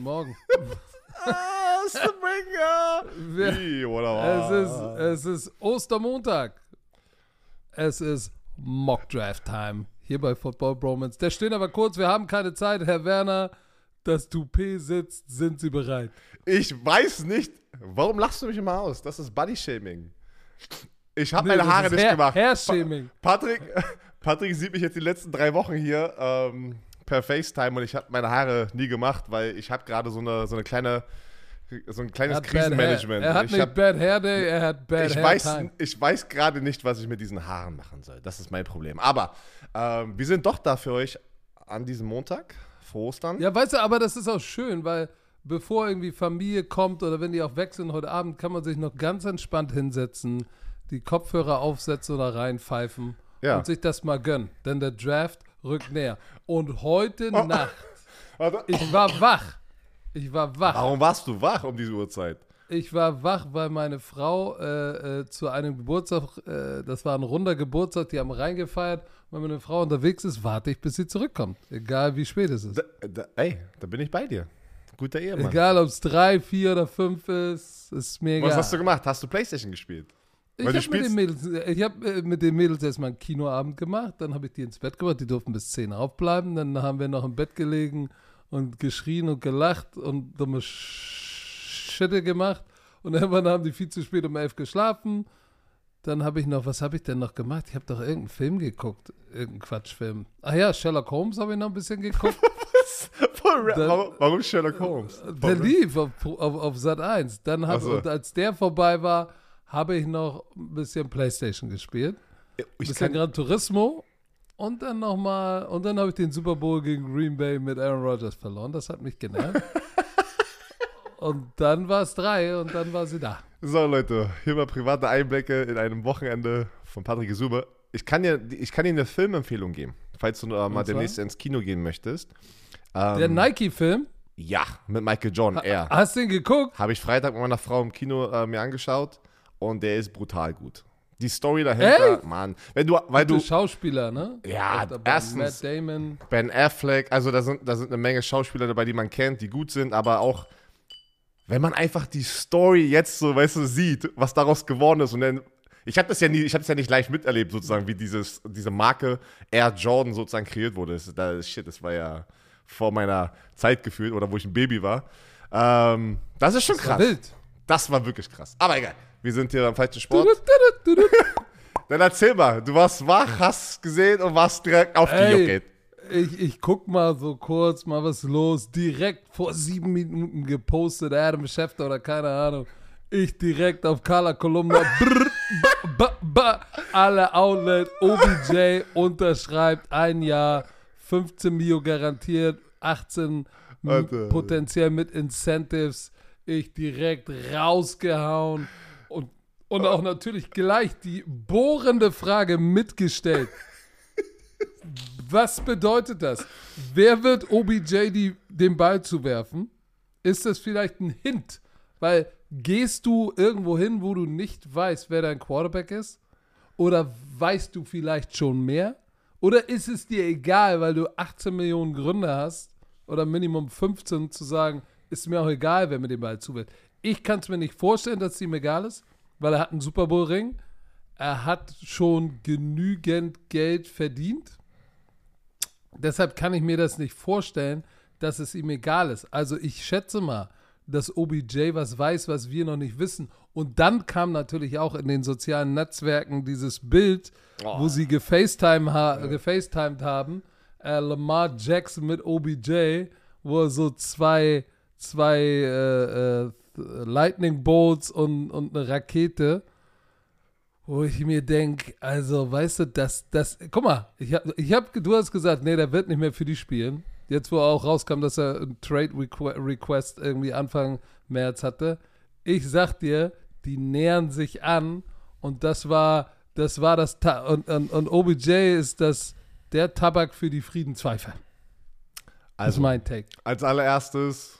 Guten Morgen. Ah, Springer! Wie, oder Es ist, es ist Ostermontag. Es ist Mock Draft Time hier bei Football Bromance. Der stehen aber kurz, wir haben keine Zeit. Herr Werner, das Toupet sitzt, sind Sie bereit? Ich weiß nicht, warum lachst du mich immer aus? Das ist Body-Shaming. Ich habe Nee, meine Haare nicht Hair- gemacht. Hair-Shaming. Pa- Patrick, Patrick sieht mich jetzt die letzten drei Wochen hier ähm, per FaceTime und ich habe meine Haare nie gemacht, weil ich habe gerade so eine, so eine kleine, so ein kleines. Krisenmanagement. Er hat ich nicht hab- Bad Hair Day, er hat Bad ich Hair weiß, Time. ich weiß gerade nicht, was ich mit diesen Haaren machen soll. Das ist mein Problem. Aber ähm, wir sind doch da für euch an diesem Montag, vor Ostern. Ja, weißt du, aber das ist auch schön, weil bevor irgendwie Familie kommt oder wenn die auch weg sind heute Abend, kann man sich noch ganz entspannt hinsetzen, die Kopfhörer aufsetzen oder reinpfeifen Ja. und sich das mal gönnen. Denn der Draft rückt näher. Und heute Oh. Nacht, Warte. ich war wach. Ich war wach. Warum warst du wach um diese Uhrzeit? Ich war wach, weil meine Frau äh, äh, zu einem Geburtstag, äh, das war ein runder Geburtstag, die haben reingefeiert. Wenn meine Frau unterwegs ist, warte ich, bis sie zurückkommt. Egal wie spät es ist. Da, da, ey, da bin ich bei dir. Guter Ehemann. Egal, ob es drei, vier oder fünf ist, ist mir egal. Was hast du gemacht? Hast du Playstation gespielt? Ich habe du mit, den Mädels- ich hab, äh, mit den Mädels erstmal einen Kinoabend gemacht, dann habe ich die ins Bett gebracht, die durften bis 10 aufbleiben, dann haben wir noch im Bett gelegen und geschrien und gelacht und dumme Sch- Schritte gemacht und irgendwann haben die viel zu spät um 11 geschlafen. Dann habe ich noch, was habe ich denn noch gemacht? Ich habe doch irgendeinen Film geguckt, irgendeinen Quatschfilm. Ach ja, Sherlock Holmes habe ich noch ein bisschen geguckt. Dann- warum, Sherlock Holmes? Der lief auf, auf, auf Sat 1. Dann hab, so. und als der vorbei war, habe ich noch ein bisschen Playstation gespielt. Ein Ich bisschen kann, Gran Turismo. Und dann nochmal, und dann habe ich den Super Bowl gegen Green Bay mit Aaron Rodgers verloren. Das hat mich genervt. und dann war es drei und dann war sie da. so, Leute, hier mal private Einblicke in einem Wochenende von Patrick Gesuber. Ich kann dir, ich kann dir eine Filmempfehlung geben, falls du äh, mal demnächst ins Kino gehen möchtest. Ähm, Der Nike-Film, Ja, mit Michael Jordan, er. hast du den geguckt? Habe ich Freitag mit meiner Frau im Kino äh, mir angeschaut und der ist brutal gut. Die Story dahinter, Echt? Mann. Wenn du, weil Du du, Schauspieler, ne? Ja, erstens- Matt Damon. Ben Affleck, also da sind, da sind eine Menge Schauspieler dabei, die man kennt, die gut sind, aber auch, wenn man einfach die Story jetzt so, weißt du, sieht, was daraus geworden ist und dann, ich habe das ja nie, ich habe ja nicht live miterlebt, sozusagen, wie dieses, diese Marke Air Jordan sozusagen kreiert wurde. Das, das, shit, das war ja vor meiner Zeit gefühlt oder wo ich ein Baby war. Ähm, das ist schon Das war krass. wild. Das war wirklich krass. Aber egal, wir sind hier beim falschen Sport. Dann erzähl mal, du warst wach, hast gesehen und warst direkt aufgejuckt. Ich, ich guck mal so kurz, mal was los. Direkt vor sieben Minuten gepostet, Adam Schefter oder keine Ahnung. Ich direkt auf Carla Kolumna. Brr, ba, ba, ba, alle Outlet. OBJ unterschreibt ein Jahr, 15 Mio garantiert, 18 m- Alter. potenziell mit Incentives. Ich direkt rausgehauen und, auch natürlich gleich die bohrende Frage mitgestellt. Was bedeutet das? Wer wird OBJ die, den Ball zuwerfen? Ist das vielleicht ein Hint? Weil gehst du irgendwo hin, wo du nicht weißt, wer dein Quarterback ist? Oder weißt du vielleicht schon mehr? Oder ist es dir egal, weil du 18 Millionen Gründe hast oder Minimum 15 zu sagen, ist mir auch egal, wer mir den Ball zuwirft? Ich kann es mir nicht vorstellen, dass es ihm egal ist, weil er hat einen Super Bowl Ring. Er hat schon genügend Geld verdient. Deshalb kann ich mir das nicht vorstellen, dass es ihm egal ist. Also ich schätze mal, dass OBJ was weiß, was wir noch nicht wissen. Und dann kam natürlich auch in den sozialen Netzwerken dieses Bild, wo sie gefacetime ha gefacetimed haben, äh, Lamar Jackson mit OBJ, wo er so zwei, zwei äh, äh, Lightning Bolts und, und eine Rakete wo ich mir denke, also weißt du, das, das, guck mal, ich hab, ich hab, du hast gesagt, nee, der wird nicht mehr für die spielen. Jetzt, wo auch rauskam, dass er einen Trade Requ Request irgendwie Anfang März hatte. Ich sag dir, die nähern sich an und das war, das war das, Ta und, und, und OBJ ist das, der Tabak für die Friedenszweifel. Das ist Also, mein Take. als allererstes,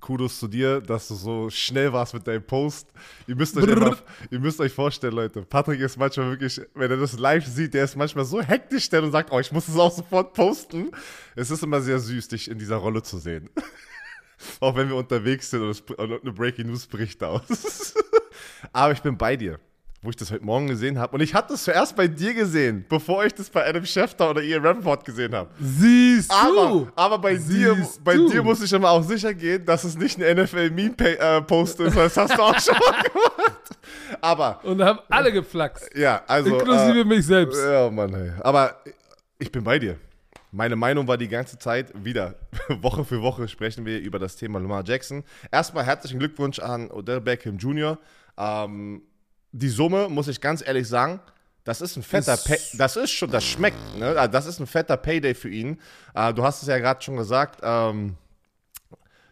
Kudos zu dir, dass du so schnell warst mit deinem Post. Ihr müsst euch, einfach, ihr müsst euch vorstellen, Leute. Patrick ist manchmal wirklich, wenn er das live sieht, der ist manchmal so hektisch schnell und sagt, oh, ich muss es auch sofort posten. Es ist immer sehr süß, dich in dieser Rolle zu sehen. Auch wenn wir unterwegs sind und, es, und eine Breaking News bricht aus. Aber ich bin bei dir, wo ich das heute Morgen gesehen habe. Und ich hatte es zuerst bei dir gesehen, bevor ich das bei Adam Schefter oder Ian Rappaport gesehen habe. Siehst Aber, du? aber bei, dir, bei du? dir muss ich immer auch sicher gehen, dass es nicht ein NFL-Meme-Post ist, weil das hast du auch schon mal gemacht. Aber, Und haben alle geflaxt. ja, also. Inklusive äh, mich selbst. Ja, Mann, ey. Aber ich bin bei dir. Meine Meinung war die ganze Zeit wieder, Woche für Woche sprechen wir über das Thema Lamar Jackson. Erstmal herzlichen Glückwunsch an Odell Beckham Jr. Ähm, die Summe, muss ich ganz ehrlich sagen, das ist ein fetter Pay das ist schon, das schmeckt, ne? Also Das ist ein fetter Payday für ihn. Äh, du hast es ja gerade schon gesagt, ähm,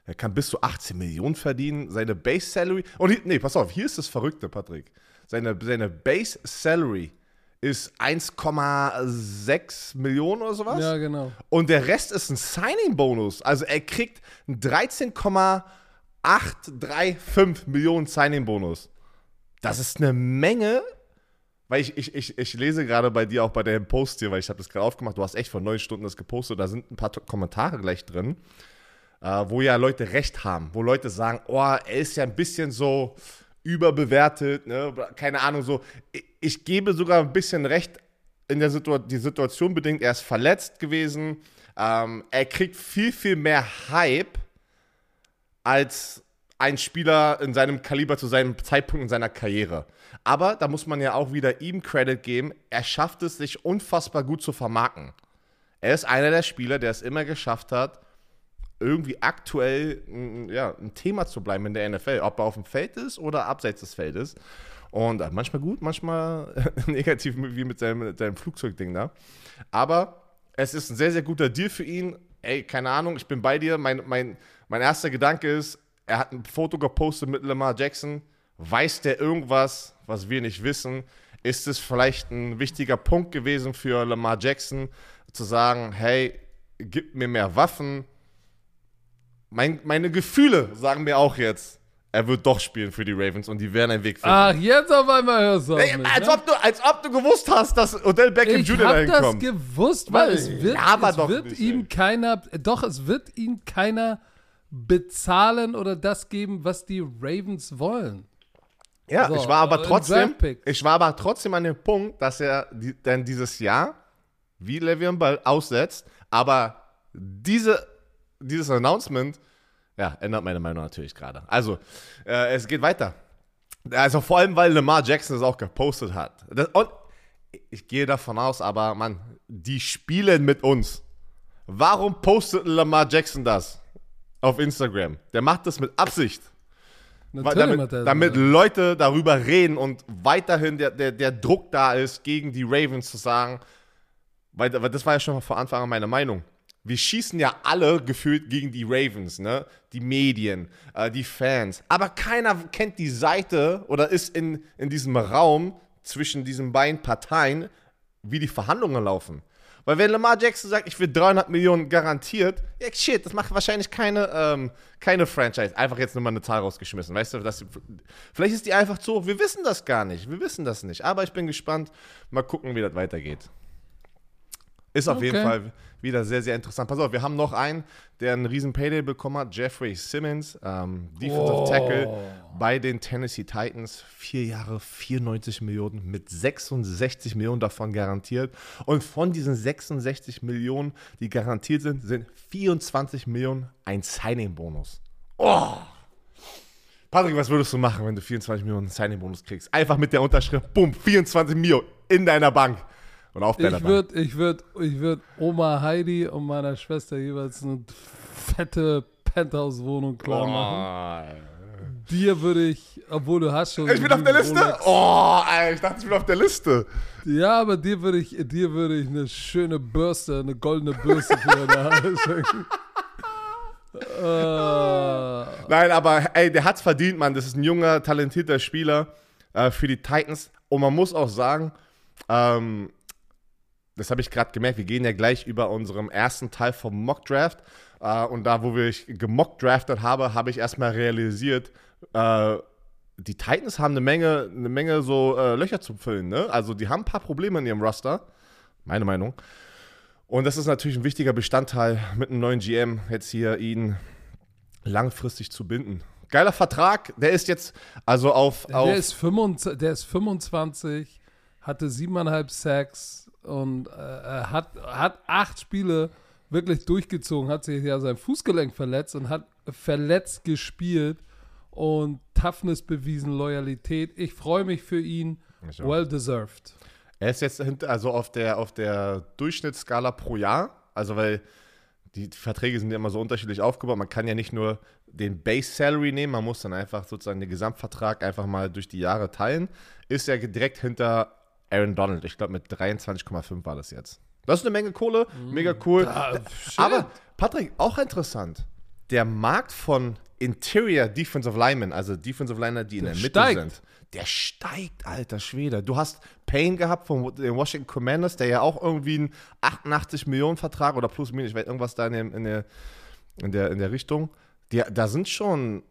er kann bis zu 18 Millionen verdienen. Seine Base Salary. Und hier, nee, pass auf, hier ist das Verrückte, Patrick. Seine, seine Base Salary ist 1,6 Millionen oder sowas. Ja, genau. Und der Rest ist ein Signing-Bonus. Also er kriegt einen 13,835 Millionen Signing-Bonus. Das ist eine Menge. Weil ich, ich, ich, ich lese gerade bei dir auch bei deinem Post hier, weil ich habe das gerade aufgemacht, du hast echt vor neun Stunden das gepostet, da sind ein paar Kommentare gleich drin, äh, wo ja Leute recht haben, wo Leute sagen, oh, er ist ja ein bisschen so überbewertet, ne? keine Ahnung, so. Ich, ich gebe sogar ein bisschen recht in der Situation, die Situation bedingt, er ist verletzt gewesen, ähm, er kriegt viel, viel mehr Hype als ein Spieler in seinem Kaliber zu seinem Zeitpunkt in seiner Karriere. Aber da muss man ja auch wieder ihm Credit geben, er schafft es, sich unfassbar gut zu vermarkten. Er ist einer der Spieler, der es immer geschafft hat, irgendwie aktuell ja, ein Thema zu bleiben in der NFL, ob er auf dem Feld ist oder abseits des Feldes. Und äh, manchmal gut, manchmal negativ, wie mit seinem, seinem Flugzeugding da. Aber es ist ein sehr, sehr guter Deal für ihn. Ey, keine Ahnung, ich bin bei dir. Mein, mein, mein erster Gedanke ist, er hat ein Foto gepostet mit Lamar Jackson. Weiß der irgendwas, was wir nicht wissen? Ist es vielleicht ein wichtiger Punkt gewesen für Lamar Jackson, zu sagen, hey, gib mir mehr Waffen? Mein, meine Gefühle sagen mir auch jetzt, er wird doch spielen für die Ravens und die werden einen Weg finden. Ach, jetzt auf einmal hörst du auf Ey, mich, als, ne? ob du, als ob du gewusst hast, dass Odell Beckham Ich Jr. hab dahin das kommt. gewusst, weil Mann, es wird, es doch wird nicht, ihm ey. keiner, doch, es wird ihm keiner bezahlen oder das geben, was die Ravens wollen. Ja, So, ich war aber äh, trotzdem, ich war aber trotzdem an dem Punkt, dass er die, dann dieses Jahr wie Le'Veon Ball aussetzt, aber diese, dieses Announcement, ja, ändert meine Meinung natürlich gerade. Also, äh, es geht weiter. Also vor allem, weil Lamar Jackson es auch gepostet hat. Das, und ich gehe davon aus, aber Mann, die spielen mit uns. Warum postet Lamar Jackson das auf Instagram? Der macht das mit Absicht. Natürlich damit, damit Leute darüber reden und weiterhin der, der, der Druck da ist, gegen die Ravens zu sagen, weil, weil das war ja schon von Anfang an meine Meinung. Wir schießen ja alle gefühlt gegen die Ravens, ne? Die Medien, äh, die Fans. Aber keiner kennt die Seite oder ist in, in diesem Raum zwischen diesen beiden Parteien, wie die Verhandlungen laufen. Weil wenn Lamar Jackson sagt, ich will 300 Millionen garantiert, ja shit, das macht wahrscheinlich keine, ähm, keine Franchise. Einfach jetzt nur mal eine Zahl rausgeschmissen. Weißt du, das, vielleicht ist die einfach zu hoch. Wir wissen das gar nicht. Wir wissen das nicht. Aber ich bin gespannt. Mal gucken, wie das weitergeht. Ist auf jeden Okay. Fall wieder sehr, sehr interessant. Pass auf, wir haben noch einen, der einen riesen Payday bekommen hat. Jeffrey Simmons, ähm, Defensive Oh. Tackle bei den Tennessee Titans. Vier Jahre, 94 Millionen, mit 66 Millionen davon garantiert. Und von diesen 66 Millionen, die garantiert sind, sind 24 Millionen ein Signing-Bonus. Oh! Patrick, was würdest du machen, wenn du 24 Millionen Signing-Bonus kriegst? Einfach mit der Unterschrift, bumm, 24 Millionen in deiner Bank. Oder auf deiner Ich würde ich würd, ich würd Oma Heidi und meiner Schwester jeweils eine fette Penthouse-Wohnung klar machen. Oh. Dir würde ich, obwohl du hast schon. Ich bin auf der Liste? Rolex. Oh, ich dachte, ich bin auf der Liste. Ja, aber dir würde ich, dir würde ich eine schöne Bürste, eine goldene Bürste für deine Haare schenken. äh, Nein, aber ey, der hat's verdient, Mann. Das ist ein junger, talentierter Spieler äh, für die Titans. Und man muss auch sagen, ähm, das habe ich gerade gemerkt, wir gehen ja gleich über unserem ersten Teil vom Mock Draft. Äh, und da, wo ich gemockt draftet habe, habe ich erstmal realisiert, äh, die Titans haben eine Menge, eine Menge so äh, Löcher zu füllen. Ne? Also die haben ein paar Probleme in ihrem Roster. Meine Meinung. Und das ist natürlich ein wichtiger Bestandteil mit einem neuen GM, jetzt hier ihn langfristig zu binden. Geiler Vertrag, der ist jetzt also auf. auf Der ist, 25, der ist 25, hatte 7,5 Sacks und äh, er hat, hat acht Spiele wirklich durchgezogen, hat sich ja sein Fußgelenk verletzt und hat verletzt gespielt und Toughness bewiesen, Loyalität. Ich freue mich für ihn. Well deserved. Er ist jetzt also auf der, auf der Durchschnittsskala pro Jahr, also weil die Verträge sind ja immer so unterschiedlich aufgebaut. Man kann ja nicht nur den Base Salary nehmen, man muss dann einfach sozusagen den Gesamtvertrag einfach mal durch die Jahre teilen. Ist er direkt hinter Aaron Donald. Ich glaube, mit 23,5 war das jetzt. Das ist eine Menge Kohle, mega cool. Da- shit. Aber, Patrick, auch interessant. Der Markt von Interior Defensive Linemen, also Defensive Liner, die in der, Der Mitte steigt. sind, der steigt, alter Schwede. Du hast Payne gehabt von den Washington Commanders, der ja auch irgendwie einen 88 Millionen Vertrag oder plus minus, ich weiß irgendwas da in der, in der, in der, in der Richtung. Die, da sind schon,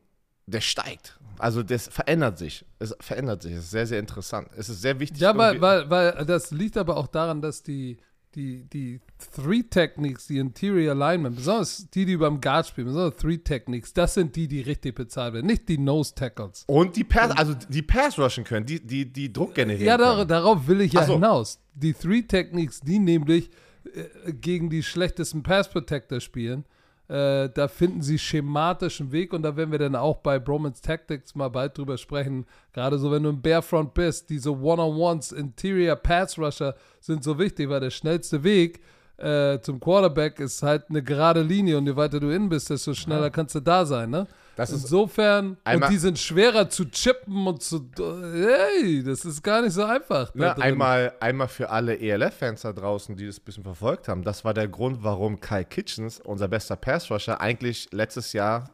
der steigt. Also das verändert sich. Es verändert sich. Es ist sehr, sehr interessant. Es ist sehr wichtig. Ja, weil, weil, weil das liegt aber auch daran, dass die, die, die Three Techniques, die Interior Alignment, besonders die, die beim Guard spielen, besonders Three Techniques, das sind die, die richtig bezahlt werden, nicht die Nose Tackles. und die Pass, also die Pass rushen können, die, die, die Druck generieren Ja, dar können. darauf will ich ja so. hinaus. Die Three Techniques, die nämlich äh, gegen die schlechtesten Pass Protector spielen, äh, da finden sie schematischen Weg und da werden wir dann auch bei Bromance Tactics mal bald drüber sprechen. Gerade so, wenn du im Barefront bist, diese One-on-Ones, Interior Pass Rusher sind so wichtig, weil der schnellste Weg äh, zum Quarterback ist halt eine gerade Linie und je weiter du innen bist, desto schneller kannst du da sein, ne? Das Insofern, und die sind schwerer zu chippen und zu. Hey, das ist gar nicht so einfach. Ne, einmal, einmal für alle ELF-Fans da draußen, die das ein bisschen verfolgt haben. Das war der Grund, warum Kai Kitchens, unser bester Pass-Rusher, eigentlich letztes Jahr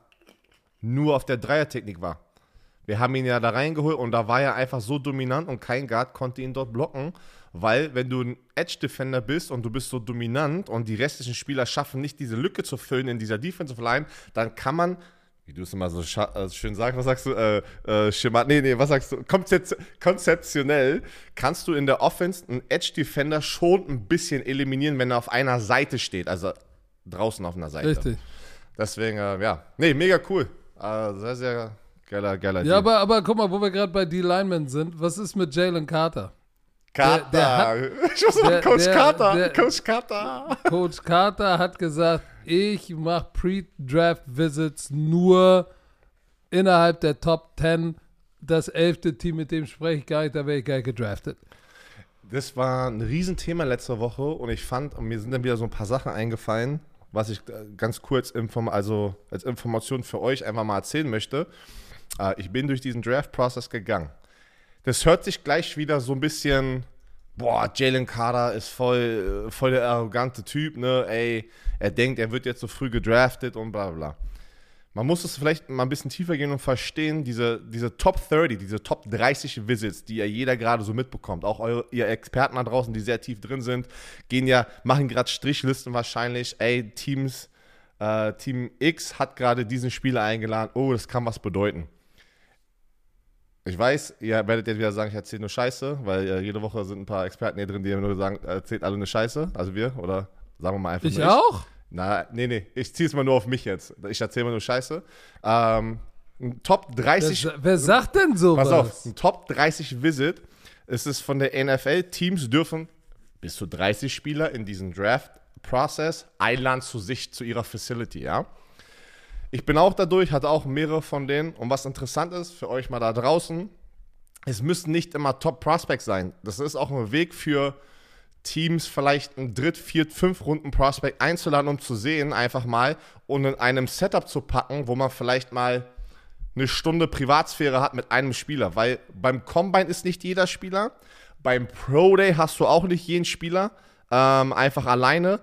nur auf der Dreier-Technik war. Wir haben ihn ja da reingeholt und da war er einfach so dominant und kein Guard konnte ihn dort blocken, weil wenn du ein Edge-Defender bist und du bist so dominant und die restlichen Spieler schaffen nicht diese Lücke zu füllen in dieser Defensive Line, dann kann man, wie du es immer so äh, schön sagst, was sagst du, äh, äh, Schema, nee, nee, was sagst du, Konzeption, konzeptionell kannst du in der Offense einen Edge-Defender schon ein bisschen eliminieren, wenn er auf einer Seite steht, also draußen auf einer Seite. Richtig. Deswegen, äh, ja, nee, mega cool. Äh, sehr, sehr geiler, geiler Ja, Deal. aber, aber guck mal, wo wir gerade bei D-Linemen sind. Was ist mit Jalen Carter? Der- der ich muss sagen, Coach der- Coach Carter. Coach Carter hat gesagt, ich mache Pre-Draft-Visits nur innerhalb der Top 10. Das elfte Team, mit dem spreche ich gar nicht, da wäre ich gar nicht gedraftet. Das war ein Riesenthema letzte Woche und ich fand, und mir sind dann wieder so ein paar Sachen eingefallen, was ich äh, ganz kurz also als Information für euch einfach mal erzählen möchte. Äh, ich bin durch diesen Draft-Prozess gegangen. Das hört sich gleich wieder so ein bisschen, boah, Jalen Carter ist voll, voll der arrogante Typ, ne? Ey, er denkt, er wird jetzt so früh gedraftet und bla bla. Man muss es vielleicht mal ein bisschen tiefer gehen und verstehen, diese, diese Top 30, diese Top 30 Visits, die ja jeder gerade so mitbekommt, auch eure, ihr Experten da draußen, die sehr tief drin sind, gehen ja, machen gerade Strichlisten wahrscheinlich, ey, Teams, äh, Team X hat gerade diesen Spieler eingeladen, oh, das kann was bedeuten. Ich weiß, ihr werdet jetzt wieder sagen, ich erzähle nur Scheiße, weil äh, jede Woche sind ein paar Experten hier drin, die nur sagen, erzählt alle eine Scheiße, also wir, oder sagen wir mal einfach Ich nur auch? na, nee, nee, ich ziehe es mal nur auf mich jetzt. Ich erzähle mal nur Scheiße. Ähm, ein Top 30. Wer, wer sagt denn sowas? pass auf, ein Top 30 Visit. Es ist von der NFL. Teams dürfen bis zu 30 Spieler in diesen Draft-Prozess einladen zu sich, zu ihrer Facility, ja. Ich bin auch dadurch, hatte auch mehrere von denen. Und was interessant ist für euch mal da draußen, es müssen nicht immer Top-Prospects sein. Das ist auch ein Weg für Teams vielleicht einen Dritt-, Viert-, Fünf-Runden-Prospect einzuladen, um zu sehen, einfach mal und in einem Setup zu packen, wo man vielleicht mal eine Stunde Privatsphäre hat mit einem Spieler. Weil beim Combine ist nicht jeder Spieler, beim Pro Day hast du auch nicht jeden Spieler, ähm, einfach alleine.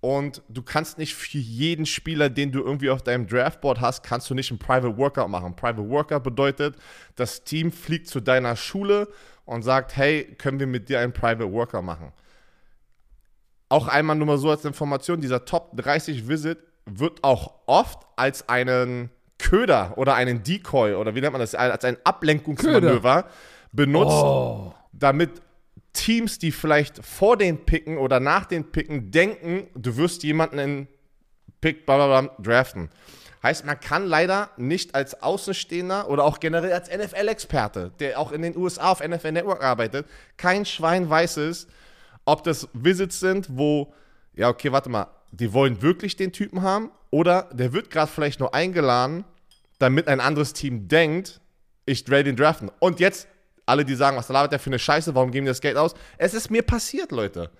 Und du kannst nicht für jeden Spieler, den du irgendwie auf deinem Draftboard hast, kannst du nicht einen Private Workout machen. Private Workout bedeutet, das Team fliegt zu deiner Schule und sagt, hey, können wir mit dir einen Private Workout machen? Auch einmal nur mal so als Information, dieser Top 30 Visit wird auch oft als einen Köder oder einen Decoy oder wie nennt man das, als ein Ablenkungsmanöver benutzt, Oh. damit Teams, die vielleicht vor den Picken oder nach den Picken denken, du wirst jemanden in Pick bla bla bla draften. Heißt, man kann leider nicht als Außenstehender oder auch generell als NFL-Experte, der auch in den USA auf NFL Network arbeitet, kein Schwein weiß es, ob das Visits sind, wo, ja, okay, warte mal, die wollen wirklich den Typen haben oder der wird gerade vielleicht nur eingeladen, damit ein anderes Team denkt, ich werde den draften. Und jetzt, alle, die sagen, was labert der für eine Scheiße, warum geben die das Geld aus? Es ist mir passiert, Leute.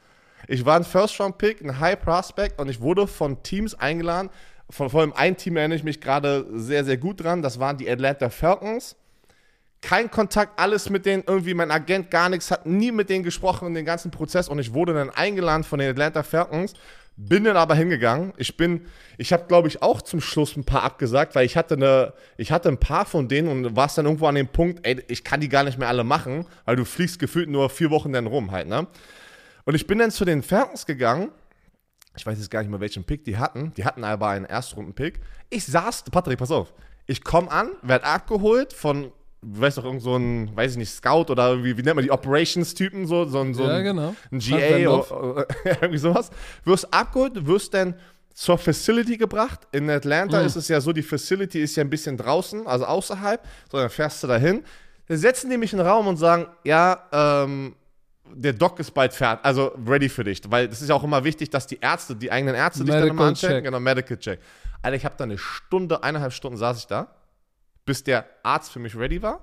Ich war ein First-Round-Pick, ein High-Prospect und ich wurde von Teams eingeladen. Von vor allem ein Team erinnere ich mich gerade sehr, sehr gut dran. Das waren die Atlanta Falcons. Kein Kontakt, alles mit denen, irgendwie mein Agent gar nichts, hat nie mit denen gesprochen in den ganzen Prozess und ich wurde dann eingeladen von den Atlanta Falcons bin dann aber hingegangen. Ich bin, ich habe glaube ich auch zum Schluss ein paar abgesagt, weil ich hatte eine, ich hatte ein paar von denen und war es dann irgendwo an dem Punkt, ey, ich kann die gar nicht mehr alle machen, weil du fliegst gefühlt nur vier Wochen dann rum halt, ne? Und ich bin dann zu den Falcons gegangen. Ich weiß jetzt gar nicht mehr, welchen Pick die hatten. Die hatten aber einen Erstrunden-Pick. Ich saß, Patrick, pass auf. Ich komme an, werde abgeholt von weißt doch, irgend so ein, weiß ich nicht, Scout oder irgendwie, wie nennt man die Operations-Typen, so, so, so Ja, ein, genau. ein GA oder, irgendwie sowas. Wirst abgeholt, wirst dann zur Facility gebracht. In Atlanta Mhm. ist es ja so, die Facility ist ja ein bisschen draußen, also außerhalb, so dann fährst du dahin. Dann setzen die mich in den Raum und sagen, ja, ähm, der Doc ist bald fertig, also ready für dich. Weil das ist ja auch immer wichtig, dass die Ärzte, die eigenen Ärzte dich dann immer Medical anchecken. check. Genau, Medical Check. Alter, ich habe da eine Stunde, eineinhalb Stunden saß ich da bis der Arzt für mich ready war.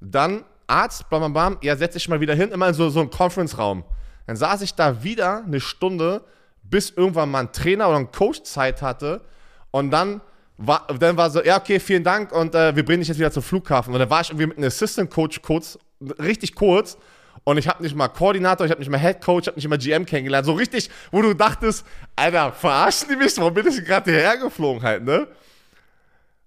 Dann Arzt, bam, bam, bam, ja, setz dich mal wieder hin, immer in so, so einen Conference-Raum. Dann saß ich da wieder eine Stunde, bis irgendwann mal ein Trainer oder ein Coach Zeit hatte und dann war, dann war so, ja, okay, vielen Dank und äh, wir bringen dich jetzt wieder zum Flughafen. Und dann war ich irgendwie mit einem Assistant Coach kurz, richtig kurz und ich habe nicht mal Koordinator, ich habe nicht mal Head Coach, ich habe nicht mal GM kennengelernt. So richtig, wo du dachtest, Alter, verarschen die mich? Warum bin ich gerade hierher geflogen halt, ne?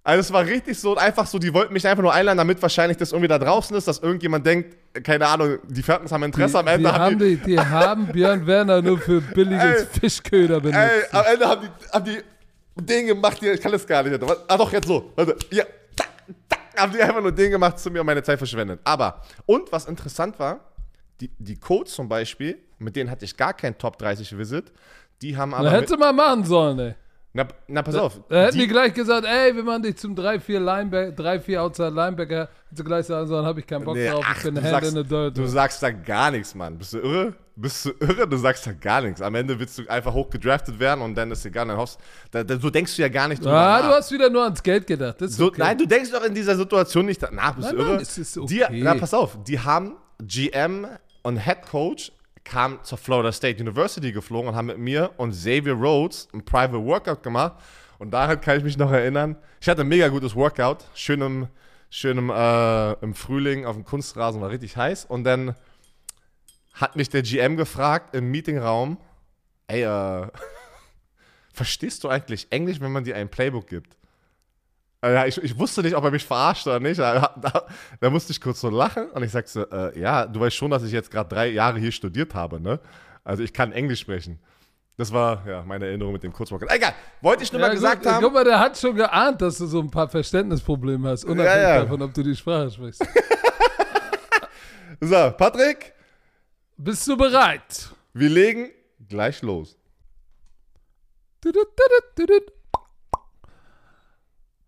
Also es war richtig so, einfach so, die wollten mich einfach nur einladen, damit wahrscheinlich das irgendwie da draußen ist, dass irgendjemand denkt, keine Ahnung, die Falcons haben Interesse, am die, Ende die, haben die, die haben Björn Werner nur für billiges Ey, Fischköder benutzt. Ey, am Ende haben die, haben die den gemacht, die, ich kann das gar nicht. Ah doch, jetzt so. Warte, ja, tack, tack, haben die einfach nur den gemacht, zu mir und meine Zeit verschwendet. Aber, und was interessant war, die, die Codes zum Beispiel, mit denen hatte ich gar kein Top 30 Visit, die haben aber. Da hätte man machen sollen, ey. Na, na, pass auf. Da hätten die die, gleich gesagt, ey, wir machen dich zum 3-4 Linebacker, 3-4 Outside Linebacker. Hätten sie gleich sagen sollen, hab ich keinen Bock Nee, drauf, ach, ich bin du, Hand sagst, in the dirt. du sagst da gar nichts, Mann. Bist du irre? Bist du irre? Du sagst da gar nichts. Am Ende willst du einfach hoch gedraftet werden und dann ist egal, dann hoffst da, da, so denkst du ja gar nicht drüber ah, nach. du hast wieder nur ans Geld gedacht. So, okay. Nein, du denkst doch in dieser Situation nicht nach, bist Nein, du irre? nein, es ist Die, okay. na, pass auf, die haben GM und Head Coach kamen zur Florida State University geflogen und haben mit mir und Xavier Rhodes ein Private Workout gemacht. Und daran kann ich mich noch erinnern. Ich hatte ein mega gutes Workout, schön im, schön im, äh, im Frühling auf dem Kunstrasen, war richtig heiß. Und dann hat mich der GM gefragt im Meetingraum, ey, äh, verstehst du eigentlich Englisch, wenn man dir ein Playbook gibt? Äh, Ja, ich, ich wusste nicht, ob er mich verarscht oder nicht. Da, da, da musste ich kurz so lachen und ich sagte so, äh, ja, du weißt schon, dass ich jetzt gerade drei Jahre hier studiert habe, ne? Also ich kann Englisch sprechen. Das war ja meine Erinnerung mit dem Kurzworkout. Egal, wollte ich nur Ja, mal gesagt gut, haben. Guck mal, der hat schon geahnt, dass du so ein paar Verständnisprobleme hast, unabhängig Ja, ja. davon, ob du die Sprache sprichst. So, Patrick, Bist du bereit? wir legen gleich los. Tudut, tudut, tudut.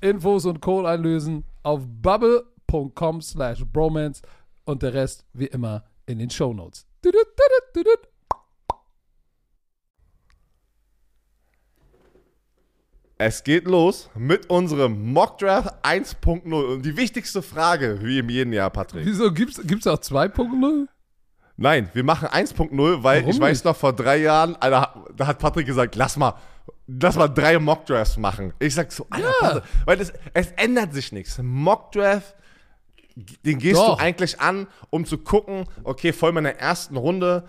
Infos und Code einlösen auf bubble.com slash bromance und der Rest wie immer in den Shownotes. Es geht los mit unserem Mockdraft 1.0. Und die wichtigste Frage, wie im jeden Jahr, Patrick. Wieso gibt's, gibt's auch 2.0? Nein, wir machen 1.0, weil Warum ich weiß nicht? noch, vor drei Jahren, Alter, da hat Patrick gesagt, lass mal, lass mal drei Mockdrafts machen. Ich sag so, Alter, Ja. Patrick, weil es, es ändert sich nichts. Mockdraft, den gehst Doch. du eigentlich an, um zu gucken, okay, vor allem in der ersten Runde,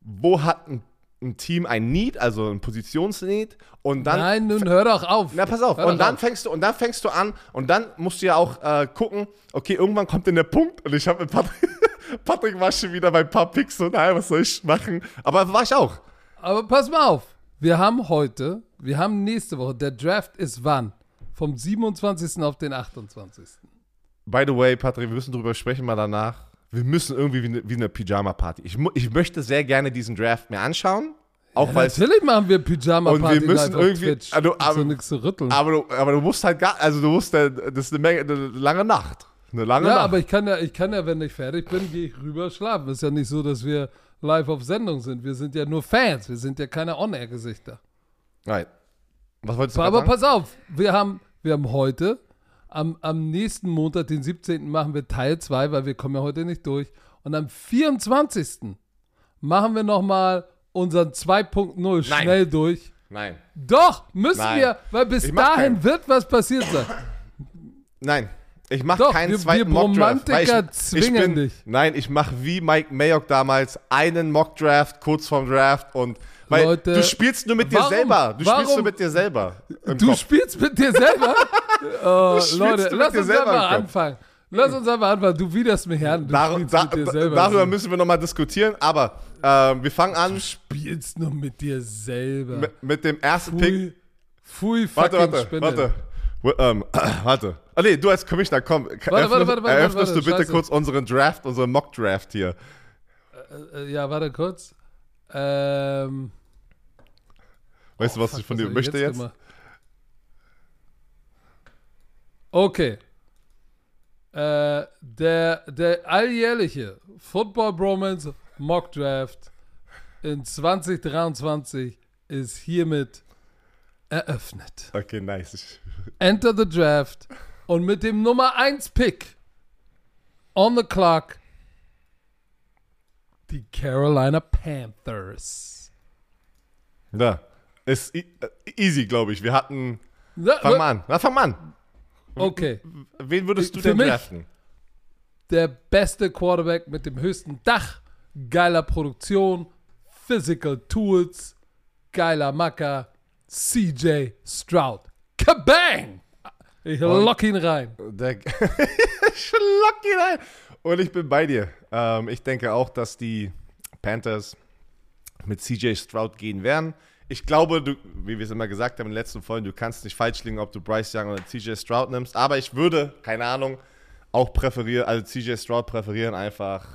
wo hat ein, ein Team ein Need, also ein Positionsneed, und dann Nein, nun hör doch auf. na, pass auf. Hör Und dann auf. fängst du und dann fängst du an und dann musst du ja auch äh, gucken, okay, irgendwann kommt denn der Punkt und ich habe mit Patrick, Patrick war schon wieder bei ein paar Picks und naja, was soll ich machen? Aber war ich auch. Aber pass mal auf. Wir haben heute, wir haben nächste Woche, der Draft ist wann? Vom 27. auf den 28. By the way, Patrick, wir müssen drüber sprechen mal danach. Wir müssen irgendwie wie eine, wie eine Pyjama-Party. Ich, ich möchte sehr gerne diesen Draft mir anschauen. Auch Ja, natürlich machen wir Pyjama-Party Und wir müssen live auf irgendwie- Twitch. also, so aber- nichts zu rütteln. Aber du, aber du musst halt gar. Also, du musst. Das ist eine, Menge, eine lange Nacht. Eine lange Ja, Nacht. aber ich kann ja, ich kann ja, wenn ich fertig bin, gehe ich rüber schlafen. Ist ja nicht so, dass wir live auf Sendung sind. Wir sind ja nur Fans. Wir sind ja keine On-Air-Gesichter. Nein. Was wolltest du Aber sagen? pass auf, wir haben, wir haben heute, am, am nächsten Montag, den 17. machen wir Teil 2, weil wir kommen ja heute nicht durch. Und am 24. machen wir nochmal unseren 2.0 Nein. schnell durch. Nein. Doch, müssen Nein. wir, weil bis dahin keinen. wird was passiert sein. Nein. Ich mache keinen wir- zweiten wir Mockdraft. Romantiker ich, zwingen ich bin, dich. Nein, ich mache wie Mike Mayock damals einen Mockdraft kurz vorm Draft und weil Leute, du spielst nur mit dir warum- selber. Du spielst warum- nur mit dir selber. Du Kopf. spielst mit dir selber? oh, spielst Leute, lass dir uns einfach anfangen. Lass uns einfach anfangen. Du widerst mich an. Dar spielst da, dir darüber müssen wir nochmal diskutieren, aber äh, wir fangen an du spielst nur mit dir selber. mit, mit dem ersten Pick. Pfui, pfui Warte, warte, Spinne. warte. Ähm, warte. Ah, nee, du als Commissioner, komm. warte, warte, warte, eröffnest du bitte scheiße. kurz unseren Draft, unseren Mock-Draft hier. Äh, ja, warte kurz. Ähm, Weißt du, was fuck, ich von dir möchte jetzt? gemacht? Okay. Äh, der, der alljährliche Football Bromance Mock Draft in 2023 ist hiermit eröffnet. Okay, nice. Enter the Draft und mit dem Nummer 1 Pick on the clock die Carolina Panthers. da. Ist äh, easy, glaube ich. Wir hatten. Na, Fang mal an. Na, fang mal an. Okay. Wen würdest du Für denn mich- draften? der beste Quarterback mit dem höchsten Dach, geiler Produktion, Physical Tools, geiler Macker, CJ Stroud. Kabang! Ich lock ihn rein. Der Schlock ihn ein. Und ich bin bei dir. Ähm, ich denke auch, dass die Panthers mit CJ Stroud gehen werden. Ich glaube, du, wie wir es immer gesagt haben in den letzten Folgen, du kannst nicht falsch liegen, ob du Bryce Young oder CJ Stroud nimmst. Aber ich würde, keine Ahnung, auch präferieren, also CJ Stroud präferieren einfach.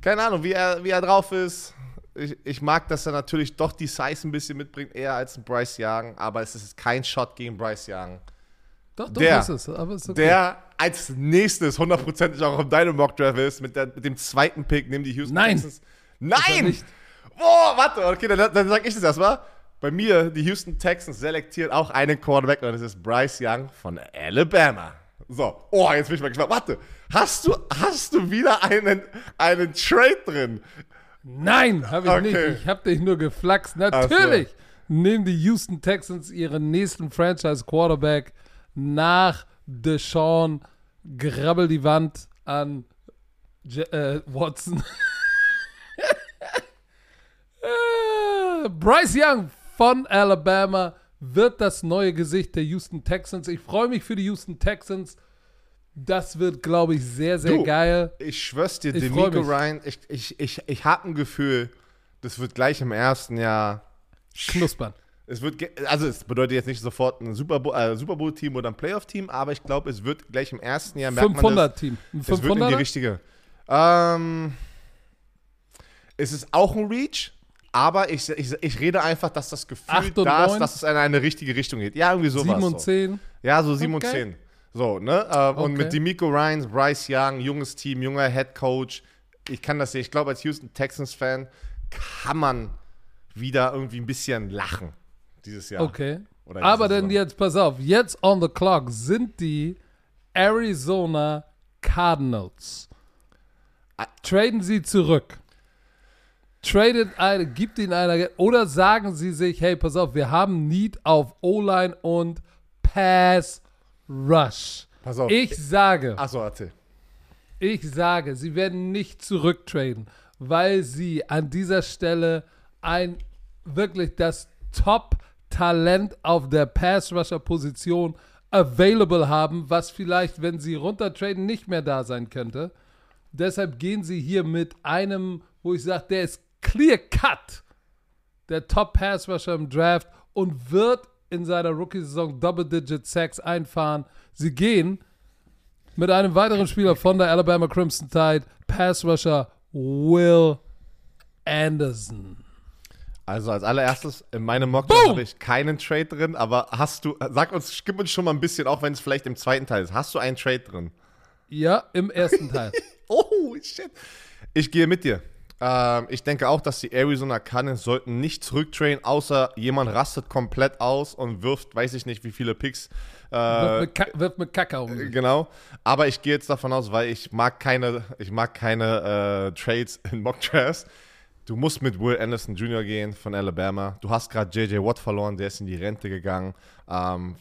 Keine Ahnung, wie er, wie er drauf ist. Ich, ich mag, dass er natürlich doch die Size ein bisschen mitbringt, eher als ein Bryce Young. Aber es ist kein Shot gegen Bryce Young. Doch, doch, Der- ist es. Aber ist okay. Der als nächstes hundertprozentig auch auf deinem Mockdraft ist, mit, der, mit dem zweiten Pick, nimm die Houston Nein. Texans. Nein! nicht. Boah, warte, okay, dann, dann sag ich das erstmal. Bei mir, die Houston Texans selektieren auch einen Quarterback und das ist Bryce Young von Alabama. So, oh, jetzt bin ich mal gespannt. Warte, hast du, hast du wieder einen, einen Trade drin? Nein, habe ich Okay. nicht. Ich habe dich nur geflaxt. Natürlich nehmen die Houston Texans ihren nächsten Franchise-Quarterback nach Deshaun. Grabbel die Wand an J äh, Watson. Bryce Young von Alabama wird das neue Gesicht der Houston Texans. Ich freue mich für die Houston Texans. Das wird, glaube ich, sehr, sehr Du. geil. Ich schwör's dir, Ich Demico. Ryan, ich, ich, ich, ich habe ein Gefühl, das wird gleich im ersten Jahr Knuspern. Es wird, also es bedeutet jetzt nicht sofort ein Super Bowl, äh, Super Bowl Team oder ein Playoff Team, aber ich glaube, es wird gleich im ersten Jahr merkt man das, 500 Team. Ein es wird in die 500er? richtige. Ähm, es ist auch ein Reach, aber ich, ich, ich rede einfach, dass das Gefühl und da ist, dass es in eine richtige Richtung geht. Ja, irgendwie sowas. 7 und so. 10. Ja, so 7 und Okay. 10. So, ne? Und Okay. mit Demico Ryans, Bryce Young, junges Team, junger Head Coach. Ich kann das sehen. Ich glaube, als Houston Texans-Fan kann man wieder irgendwie ein bisschen lachen dieses Jahr. Okay. Oder Aber dann jetzt, pass auf, jetzt on the clock sind die Arizona Cardinals. Ah. Traden sie zurück. Tradet eine, gibt ihnen einer, oder sagen sie sich, hey, pass auf, wir haben Need auf O-Line und Pass Rush. Pass auf. Ich sage, Achso, erzähl. Ich sage, sie werden nicht zurücktraden, weil sie an dieser Stelle ein wirklich das Top-Talent auf der Pass-Rusher-Position available haben, was vielleicht, wenn sie runtertraden, nicht mehr da sein könnte. Deshalb gehen sie hier mit einem, wo ich sage, der ist clear-cut, der Top-Pass-Rusher im Draft und wird in seiner Rookie-Saison Double-Digit-Sacks einfahren. Sie gehen mit einem weiteren Spieler von der Alabama Crimson Tide, Pass Rusher Will Anderson. Also als allererstes, in meinem Mock Boom! habe ich keinen Trade drin, aber hast du, sag uns, gib uns schon mal ein bisschen, auch wenn es vielleicht im zweiten Teil ist, hast du einen Trade drin? Ja, im ersten Teil. Oh, shit. Ich gehe mit dir. Ähm, ich denke auch, dass die Arizona Cardinals sollten nicht zurücktrainen, außer jemand rastet komplett aus und wirft, weiß ich nicht, wie viele Picks. Wirft Äh, mit, Ka wirft mit Kacke um. sich. genau. Aber ich gehe jetzt davon aus, weil ich mag keine, ich mag keine äh, Trades in Mock Drafts. Du musst mit Will Anderson Jr. gehen von Alabama. Du hast gerade JJ Watt verloren, der ist in die Rente gegangen. Ähm,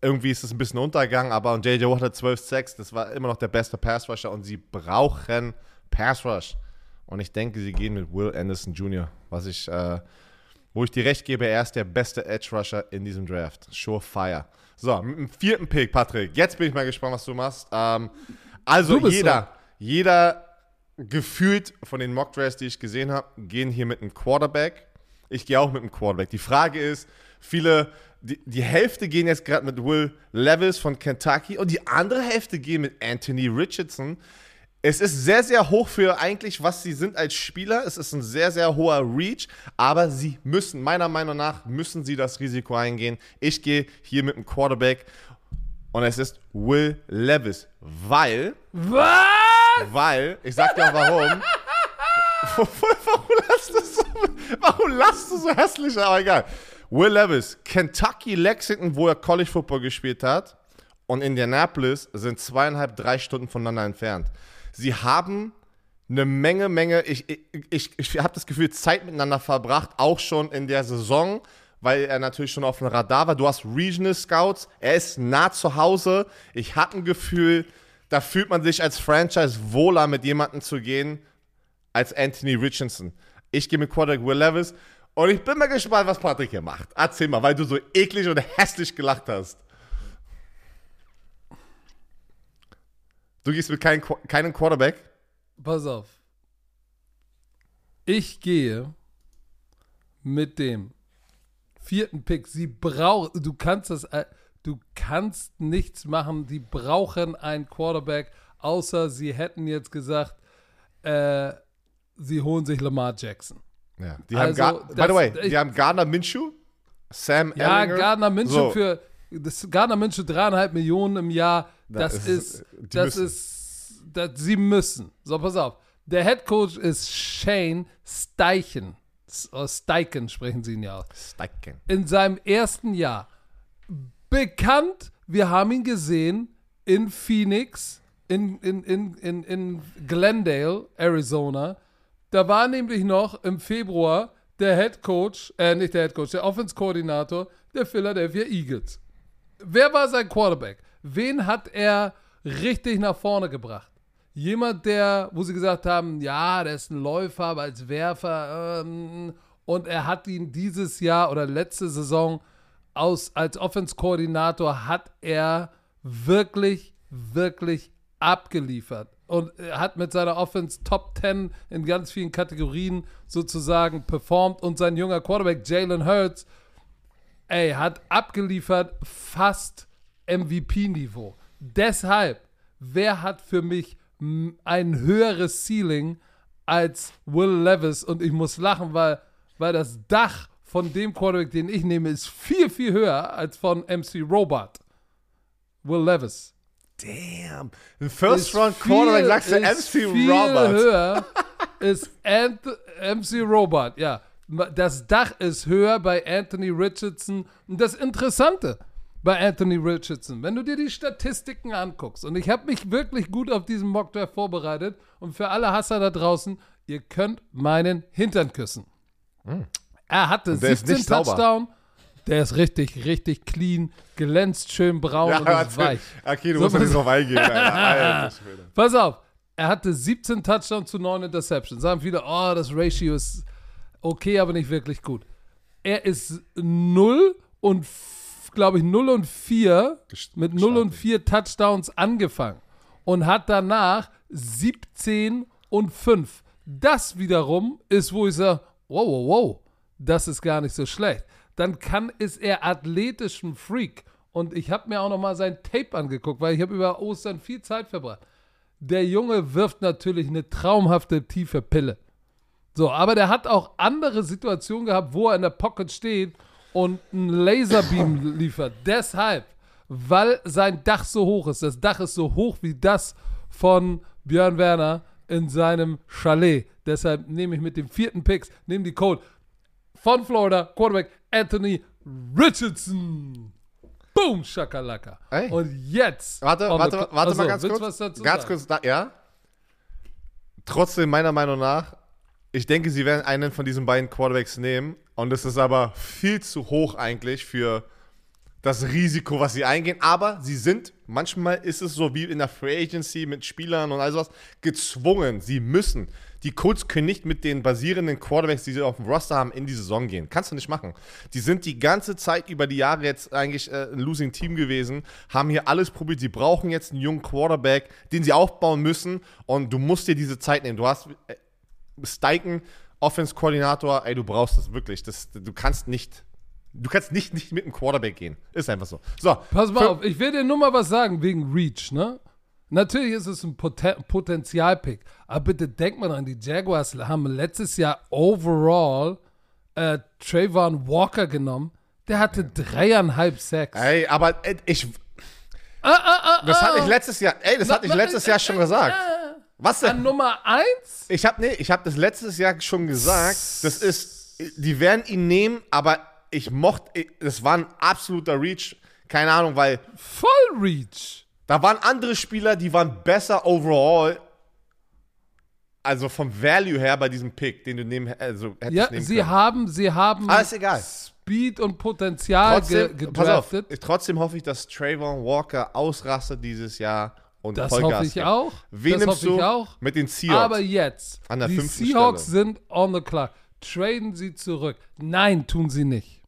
irgendwie ist es ein bisschen untergegangen, aber und JJ Watt hat 12 Sacks, das war immer noch der beste Pass Rusher und sie brauchen Pass Rush. Und ich denke, sie gehen mit Will Anderson Jr., was ich, äh, wo ich dir recht gebe, er ist der beste Edge Rusher in diesem Draft. Surefire. So, mit dem vierten Pick, Patrick. Jetzt bin ich mal gespannt, was du machst. Ähm, also Du jeder, jeder gefühlt von den Mock Drafts, die ich gesehen habe, gehen hier mit einem Quarterback. Ich gehe auch mit einem Quarterback. Die Frage ist, Viele, die, die Hälfte gehen jetzt gerade mit Will Levis von Kentucky und die andere Hälfte gehen mit Anthony Richardson. Es ist sehr, sehr hoch für eigentlich, was sie sind als Spieler. Es ist ein sehr, sehr hoher Reach, aber sie müssen, meiner Meinung nach, müssen sie das Risiko eingehen. Ich gehe hier mit dem Quarterback und es ist Will Levis, weil, Was? Weil, ich sag dir auch warum. warum, lachst du so, warum lachst du so hässlich, aber egal. Will Levis, Kentucky, Lexington, wo er College Football gespielt hat, und Indianapolis sind zweieinhalb, drei Stunden voneinander entfernt. Sie haben eine Menge, Menge, ich, ich, ich, ich habe das Gefühl, Zeit miteinander verbracht, auch schon in der Saison, weil er natürlich schon auf dem Radar war. Du hast Regional Scouts, er ist nah zu Hause. Ich hatte ein Gefühl, da fühlt man sich als Franchise wohler, mit jemandem zu gehen, als Anthony Richardson. Ich gehe mit Quarterback Will Levis und ich bin mal gespannt, was Patrick hier macht. Erzähl mal, weil du so eklig und hässlich gelacht hast. Du gehst mit kein, keinem Quarterback? Pass auf. Ich gehe mit dem vierten Pick. Sie brauchen, du kannst das, äh, du kannst nichts machen. Die brauchen einen Quarterback, außer sie hätten jetzt gesagt, äh, sie holen sich Lamar Jackson. Ja. Die Also, haben Gar by das- the way, ich- die haben Gardner Minshew, Sam Ja, Ellinger. Gardner Minshew So. für das Gardner Minshew dreieinhalb Millionen im Jahr. Das ist- ist, das müssen. ist, das, sie müssen. So, pass auf. Der Head Coach ist Shane Steichen. Oder Steichen sprechen sie ihn ja aus. Steichen. In seinem ersten Jahr. Bekannt, wir haben ihn gesehen in Phoenix, in, in, in, in, in Glendale, Arizona. Da war nämlich noch im Februar der Head Coach, äh, nicht der Head Coach, der Offense-Koordinator der Philadelphia Eagles. Wer war sein Quarterback? Wen hat er richtig nach vorne gebracht? Jemand, der, wo sie gesagt haben, ja, der ist ein Läufer, aber als Werfer. Ähm, und er hat ihn dieses Jahr oder letzte Saison aus, als Offense-Koordinator hat er wirklich, wirklich abgeliefert. Und hat mit seiner Offense Top 10 in ganz vielen Kategorien sozusagen performt. Und sein junger Quarterback Jalen Hurts ey, hat abgeliefert fast MVP-Niveau. Deshalb, wer hat für mich ein höheres Ceiling als Will Levis? Und ich muss lachen, weil, weil das Dach von dem Quarterback, den ich nehme, ist viel, viel höher als von MC Robot. Will Levis. Damn. Ein First Ist Round viel- Quarterback, sagst du MC viel Robert. höher ist Ant MC Robot, ja. Das Dach ist höher bei Anthony Richardson. Und das Interessante bei Anthony Richardson, wenn du dir die Statistiken anguckst, und ich habe mich wirklich gut auf diesen Mockdraft vorbereitet, und für alle Hasser da draußen, ihr könnt meinen Hintern küssen. Er hatte der ist 17 nicht sauber. Touchdown. Der ist richtig, richtig clean, glänzt schön braun und ist weich. Okay, du So, musst ja nicht drauf eingehen. Alter. Pass auf, er hatte 17 Touchdowns zu 9 Interceptions. Sagen viele, oh, das Ratio ist okay, aber nicht wirklich gut. Er ist 0 und, glaube ich, 0 und 4, Gest- mit 0 und 4 Touchdowns angefangen und hat danach 17 und 5. Das wiederum ist, wo ich sage, wow, wow, wow, das ist gar nicht so schlecht. Dann kann, ist er athletisch ein Freak. Und ich habe mir auch noch mal sein Tape angeguckt, weil ich habe über Ostern viel Zeit verbracht. Der Junge wirft natürlich eine traumhafte tiefe Pille. So, aber der hat auch andere Situationen gehabt, wo er in der Pocket steht und einen Laserbeam liefert. Deshalb, weil sein Dach so hoch ist. Das Dach ist so hoch wie das von Björn Werner in seinem Chalet. Deshalb nehme ich mit dem vierten Picks, nehme die Code von Florida, Quarterback Anthony Richardson. Boom, Shakalaka. Ey. Und jetzt. Warte, warte, warte mal Achso, ganz kurz. du was dazu ganz sagen? kurz, da, ja. Trotzdem, meiner Meinung nach, ich denke, sie werden einen von diesen beiden Quarterbacks nehmen. Und es ist aber viel zu hoch eigentlich für das Risiko, was sie eingehen. Aber sie sind, manchmal ist es so wie in der Free Agency mit Spielern und all sowas, gezwungen. Sie müssen. Die Colts können nicht mit den basierenden Quarterbacks, die sie auf dem Roster haben, in die Saison gehen. Kannst du nicht machen. Die sind die ganze Zeit über die Jahre jetzt eigentlich äh, ein Losing Team gewesen, haben hier alles probiert. Sie brauchen jetzt einen jungen Quarterback, den sie aufbauen müssen. Und du musst dir diese Zeit nehmen. Du hast äh, Steichen, Offense-Koordinator, ey, du brauchst das wirklich. Das, du kannst nicht Du kannst nicht, nicht mit einem Quarterback gehen. Ist einfach so. So. Pass mal auf, ich will dir nur mal was sagen wegen Reach, ne? Natürlich ist es ein Poten Potenzialpick, aber bitte denk mal dran, die Jaguars haben letztes Jahr overall äh, Trayvon Walker genommen. Der hatte dreieinhalb Sacks. Ey, aber äh, ich. Ah, ah, ah, Das ah. hatte ich letztes Jahr. Ey, das hatte ich letztes Jahr schon gesagt. Was An denn? Nummer eins? Ich habe nee, ich habe das letztes Jahr schon gesagt. Das ist, die werden ihn nehmen, aber ich mochte, das war ein absoluter Reach. Keine Ahnung, weil Voll Reach. da waren andere Spieler, die waren besser overall. Also vom Value her bei diesem Pick, den du nehmen, also hättest Ja, nehmen sie können. haben, sie haben Ah, ist egal. Speed und Potenzial ge Trotzdem, pass auf, gedraftet. ich, trotzdem hoffe ich, dass Trayvon Walker ausrastet dieses Jahr und Das Vollgas hoffe ich gibt. auch. Wen das nimmst hoffe du ich auch. mit den Seahawks? Aber jetzt, An der die Seahawks Stelle. sind on the clock. Traden sie zurück. Nein, tun sie nicht.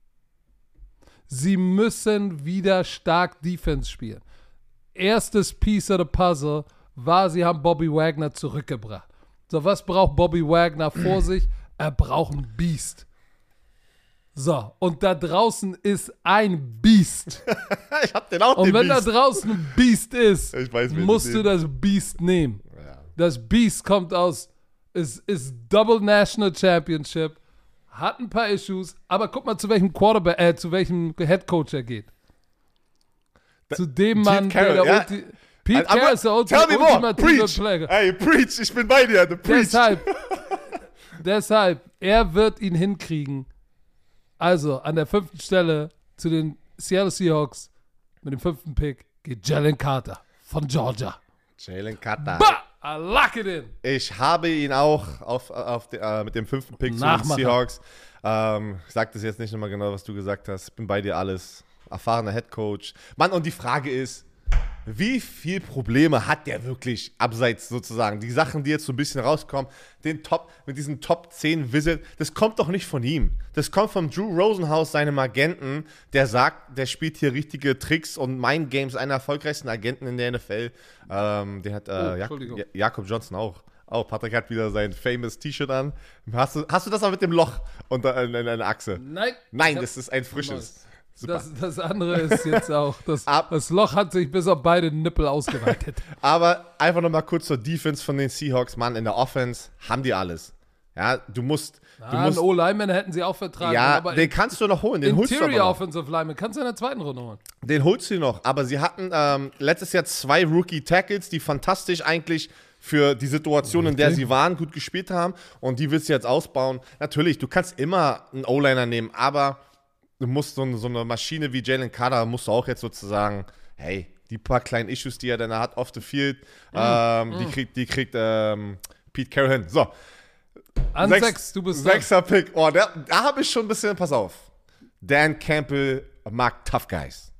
Sie müssen wieder stark Defense spielen. Erstes Piece of the Puzzle war, sie haben Bobby Wagner zurückgebracht. So, was braucht Bobby Wagner vor sich? Er braucht ein Beast. So, und da draußen ist ein Beast. ich hab den auch Und den wenn Beast. da draußen ein Beast ist, weiß, musst du das Beast nehmen. Ja. Das Beast kommt aus, ist, ist Double National Championship, hat ein paar Issues, aber guck mal, zu welchem Quarterback, äh, zu welchem Head Coach er geht. zu dem Pete Mann, Carroll, der, der ja. Ulti Pete Aber- Carroll ist der ulti Tell me more. ultimative Preach. Player. Hey, preach. Ich bin bei dir. The preach. Deshalb, deshalb, er wird ihn hinkriegen. Also, an der fünften Stelle zu den Seattle Seahawks mit dem fünften Pick geht Jalen Carter von Georgia. Jalen Carter. Bah! I lock it in. Ich habe ihn auch auf, auf de, äh, mit dem fünften Pick zu den. Seahawks. Ähm, ich sag das jetzt nicht nochmal genau, was du gesagt hast. Ich bin bei dir alles. Erfahrener Head Coach. Mann, und die Frage ist, wie viel Probleme hat der wirklich abseits sozusagen? Die Sachen, die jetzt so ein bisschen rauskommen, den Top, mit diesen Top 10 Visit, das kommt doch nicht von ihm. Das kommt von Drew Rosenhaus, seinem Agenten, der sagt, der spielt hier richtige Tricks und Mind Games, einer erfolgreichsten Agenten in der NFL. Ähm, der hat äh, Oh, Jak Jakob Johnson auch. Auch Patrick hat wieder sein famous T-Shirt an. Hast du, hast du das auch mit dem Loch unter in, in einer Achse? Nein. Nein, das ist ein frisches. Super. Das, das andere ist jetzt auch, das, das Loch hat sich bis auf beide Nippel ausgeweitet. Aber einfach nochmal kurz zur Defense von den Seahawks. Mann, in der Offense haben die alles. Ja, du musst. Du Ah, einen musst O-Lineman hätten sie auch vertragen. ja, aber den kannst du noch holen. Den holst du Interior noch. Offensive Lineman kannst du in der zweiten Runde holen. Den holst du noch. Aber sie hatten ähm, letztes Jahr zwei Rookie-Tackles, die fantastisch eigentlich für die Situation, in der sie waren, gut gespielt haben. Und die willst du jetzt ausbauen. Natürlich, du kannst immer einen O-Liner nehmen, aber du musst so, eine- so eine Maschine wie Jalen Carter, musst du auch jetzt sozusagen, hey, die paar kleinen Issues, die er dann hat off the field, Mm, ähm, die kriegt, die kriegt ähm, Pete Carroll hin. So, An Sechs- sechs, du bist. Sechster Pick. Oh, der, da habe ich schon ein bisschen, pass auf. Dan Campbell mag Tough Guys.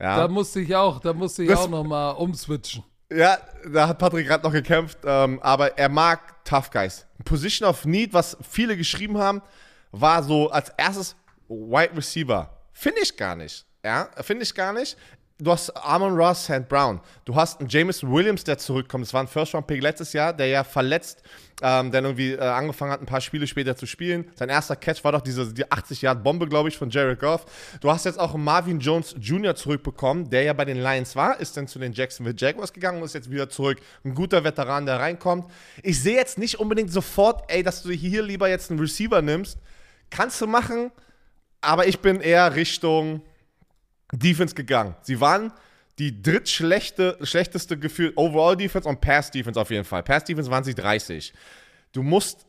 Ja. Da musste ich auch, da musste ich Das- auch nochmal umswitchen. Ja, da hat Patrick gerade noch gekämpft, ähm, aber er mag Tough Guys. Position of Need, was viele geschrieben haben, war so als erstes Wide Receiver. Finde ich gar nicht. Ja, finde ich gar nicht. Du hast Amon Ross, St. Brown. Du hast einen Jameson Williams, der zurückkommt. Das war ein First-Round-Pick letztes Jahr, der ja verletzt ähm, dann irgendwie äh, angefangen hat, ein paar Spiele später zu spielen. Sein erster Catch war doch diese die 80-Yard-Bombe, glaube ich, von Jared Goff. Du hast jetzt auch Marvin Jones Jr. zurückbekommen, der ja bei den Lions war, ist dann zu den Jacksonville Jaguars gegangen und ist jetzt wieder zurück. Ein guter Veteran, der reinkommt. Ich sehe jetzt nicht unbedingt sofort, ey, dass du hier lieber jetzt einen Receiver nimmst. Kannst du machen, aber ich bin eher Richtung Defense gegangen. Sie waren die drittschlechte, schlechteste gefühlt Overall Defense und Pass Defense auf jeden Fall. Pass Defense waren sie 30. Du musst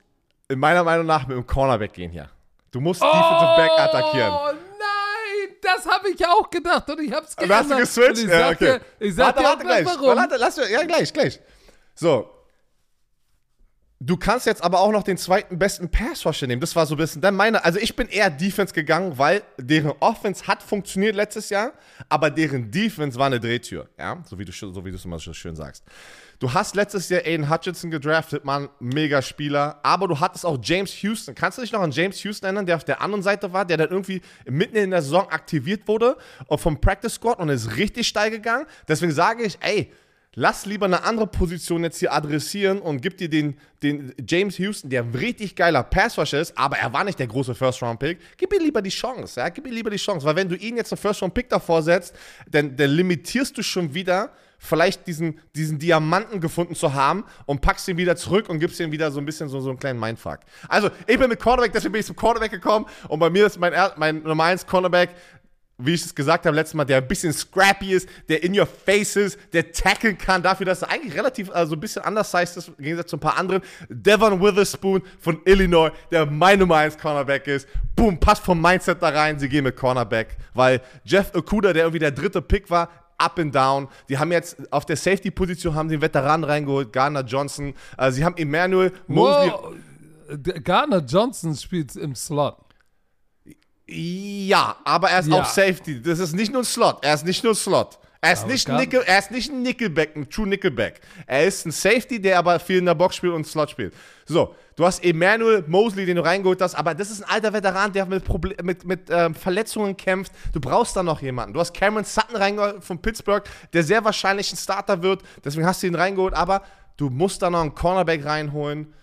in meiner Meinung nach mit dem Cornerback gehen hier. Du musst Defensive Back attackieren. Oh nein, das habe ich auch gedacht und ich habe es Und geändert. hast du geswitcht? Ich Ja, okay. dir, ich sag warte, dir warte gleich. warum. Warte, lass, ja, gleich, gleich. So. Du kannst jetzt aber auch noch den zweiten besten Pass-Rusher nehmen. Das war so ein bisschen dann meine. Also ich bin eher Defense gegangen, weil deren Offense hat funktioniert letztes Jahr, aber deren Defense war eine Drehtür. Ja, so wie du so es immer so schön sagst. Du hast letztes Jahr Aiden Hutchinson gedraftet, Mann, mega Spieler. Aber du hattest auch James Houston. Kannst du dich noch an James Houston erinnern, der auf der anderen Seite war, der dann irgendwie mitten in der Saison aktiviert wurde vom Practice Squad und ist richtig steil gegangen? Deswegen sage ich, ey, lass lieber eine andere Position jetzt hier adressieren und gib dir den, den James Houston, der ein richtig geiler Passrusher ist, aber er war nicht der große First-Round-Pick. Gib ihm lieber die Chance, ja, gib ihm lieber die Chance, weil wenn du ihn jetzt einen First-Round-Pick davor setzt, dann, dann limitierst du schon wieder vielleicht diesen, diesen Diamanten gefunden zu haben und packst ihn wieder zurück und gibst ihm wieder so ein bisschen so, so einen kleinen Mindfuck. Also, ich bin mit Cornerback, deswegen bin ich zum Cornerback gekommen und bei mir ist mein, mein Nummer 1 Cornerback wie ich es gesagt habe letztes Mal, der ein bisschen scrappy ist, der in your face ist, der tackeln kann, dafür, dass er eigentlich relativ also ein bisschen undersized ist, im Gegensatz zu ein paar anderen. Devon Witherspoon von Illinois, der mein Nummer 1 Cornerback ist. Boom, passt vom Mindset da rein, sie gehen mit Cornerback, weil Jeff Okuda, der irgendwie der dritte Pick war, up and down. Die haben jetzt auf der Safety-Position haben sie Veteran reingeholt, Garner Johnson. Äh, sie haben Emmanuel Mosley. Wow. Der Garner Johnson spielt im Slot. Ja, aber er ist Ja. auch Safety. Das ist nicht nur ein Slot. Er ist nicht nur ein Slot. Er ist, Aber nicht, gar- Nickel, er ist nicht ein Nickelback, ein True Nickelback. Er ist ein Safety, der aber viel in der Box spielt und Slot spielt. So, du hast Emmanuel Mosley, den du reingeholt hast, aber das ist ein alter Veteran, der mit, Proble mit, mit ähm, Verletzungen kämpft. Du brauchst da noch jemanden. Du hast Cameron Sutton reingeholt von Pittsburgh, der sehr wahrscheinlich ein Starter wird. Deswegen hast du ihn reingeholt, aber du musst da noch einen Cornerback reinholen.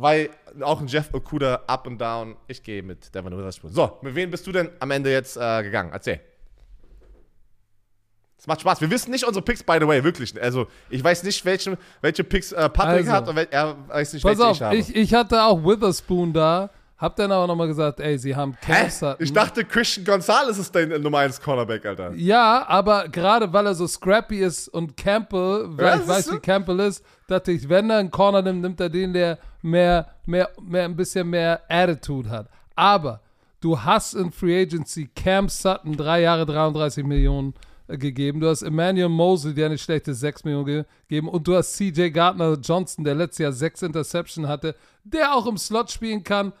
Weil auch ein Jeff Okuda up and down. Ich gehe mit Devin Witherspoon. So, mit wem bist du denn am Ende jetzt äh, gegangen? Erzähl. Es macht Spaß. Wir wissen nicht unsere Picks, by the way, wirklich. Also, ich weiß nicht, welche, welche Picks äh, Patrick Also, hat und wel er weiß nicht, welche auf, ich habe. ich, ich hatte auch Witherspoon da, hab dann aber nochmal gesagt, ey, sie haben? Cam Sutton. Ich dachte, Christian Gonzalez ist dein Nummer 1 Cornerback, Alter. Ja, aber gerade weil er so scrappy ist und Campbell, weil Ja, ich weiß, so. wie Campbell ist, dachte ich, wenn er einen Corner nimmt, nimmt er den, der mehr, mehr, mehr, ein bisschen mehr Attitude hat. Aber du hast in Free Agency Cam Sutton drei Jahre 33 Millionen äh, gegeben. Du hast Emmanuel Mosley, der eine schlechte 6 Millionen ge- gegeben. Und du hast CJ Gardner Johnson, der letztes Jahr 6 Interception hatte, der auch im Slot spielen kann.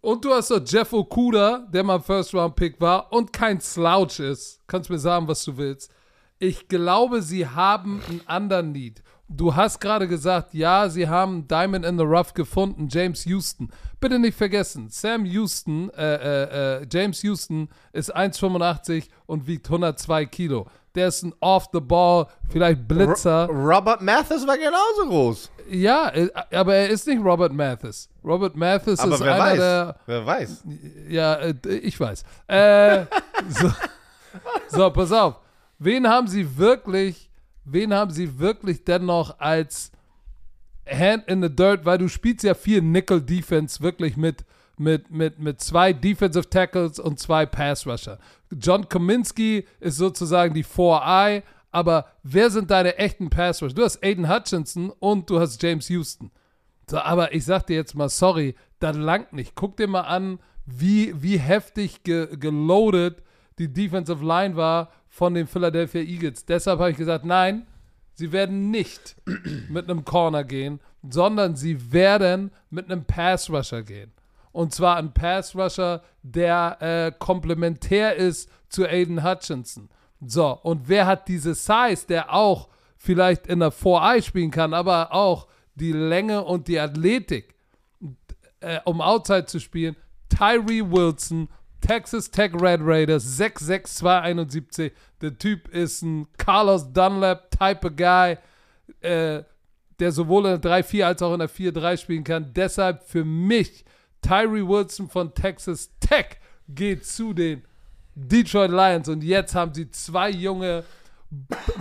Und du hast doch Jeff Okuda, der mal First-Round-Pick war und kein Slouch ist. Kannst mir sagen, was du willst. Ich glaube, sie haben einen anderen Need. Du hast gerade gesagt, ja, sie haben Diamond in the Rough gefunden, James Houston. Bitte nicht vergessen, Sam Houston, äh, äh, äh, James Houston ist 1,85 und wiegt 102 Kilo. Der ist ein Off-the-Ball, vielleicht Blitzer. Robert Mathis war genauso groß. Ja, äh, aber er ist nicht Robert Mathis. Robert Mathis Aber ist wer einer weiß? der Wer weiß? ja, äh, ich weiß. Äh, so, so, pass auf. Wen haben sie wirklich, wen haben sie wirklich dennoch als Hand in the Dirt, weil du spielst ja viel Nickel Defense wirklich mit, mit, mit, mit zwei Defensive Tackles und zwei Pass Rusher. John Kominski ist sozusagen die 4-Eye, aber wer sind deine echten Pass Rusher? Du hast Aiden Hutchinson und du hast James Houston. So, aber ich sag dir jetzt mal, sorry, das langt nicht. Guck dir mal an, wie, wie heftig ge geloadet die Defensive Line war von den Philadelphia Eagles. Deshalb habe ich gesagt, nein, sie werden nicht mit einem Corner gehen, sondern sie werden mit einem Pass Rusher gehen. Und zwar ein Pass Rusher, der äh, komplementär ist zu Aiden Hutchinson. So, und wer hat diese Size, der auch vielleicht in der 4-Eye spielen kann, aber auch die Länge und die Athletik, äh, um Outside zu spielen? Tyree Wilson, Texas Tech Red Raiders, 66271. Der Typ ist ein Carlos Dunlap Type of Guy, äh, der sowohl in der 3-4 als auch in der 4-3 spielen kann. Deshalb für mich Tyree Wilson von Texas Tech geht zu den Detroit Lions und jetzt haben sie zwei junge,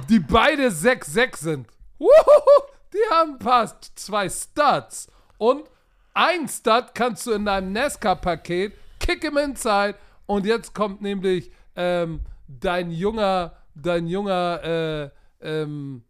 die beide 6-6 sind. Wuhu, die haben fast zwei Studs. Und ein Stud kannst du in deinem NASCAR-Paket, kick him inside. Und jetzt kommt nämlich ähm, dein junger, dein junger äh, ähm,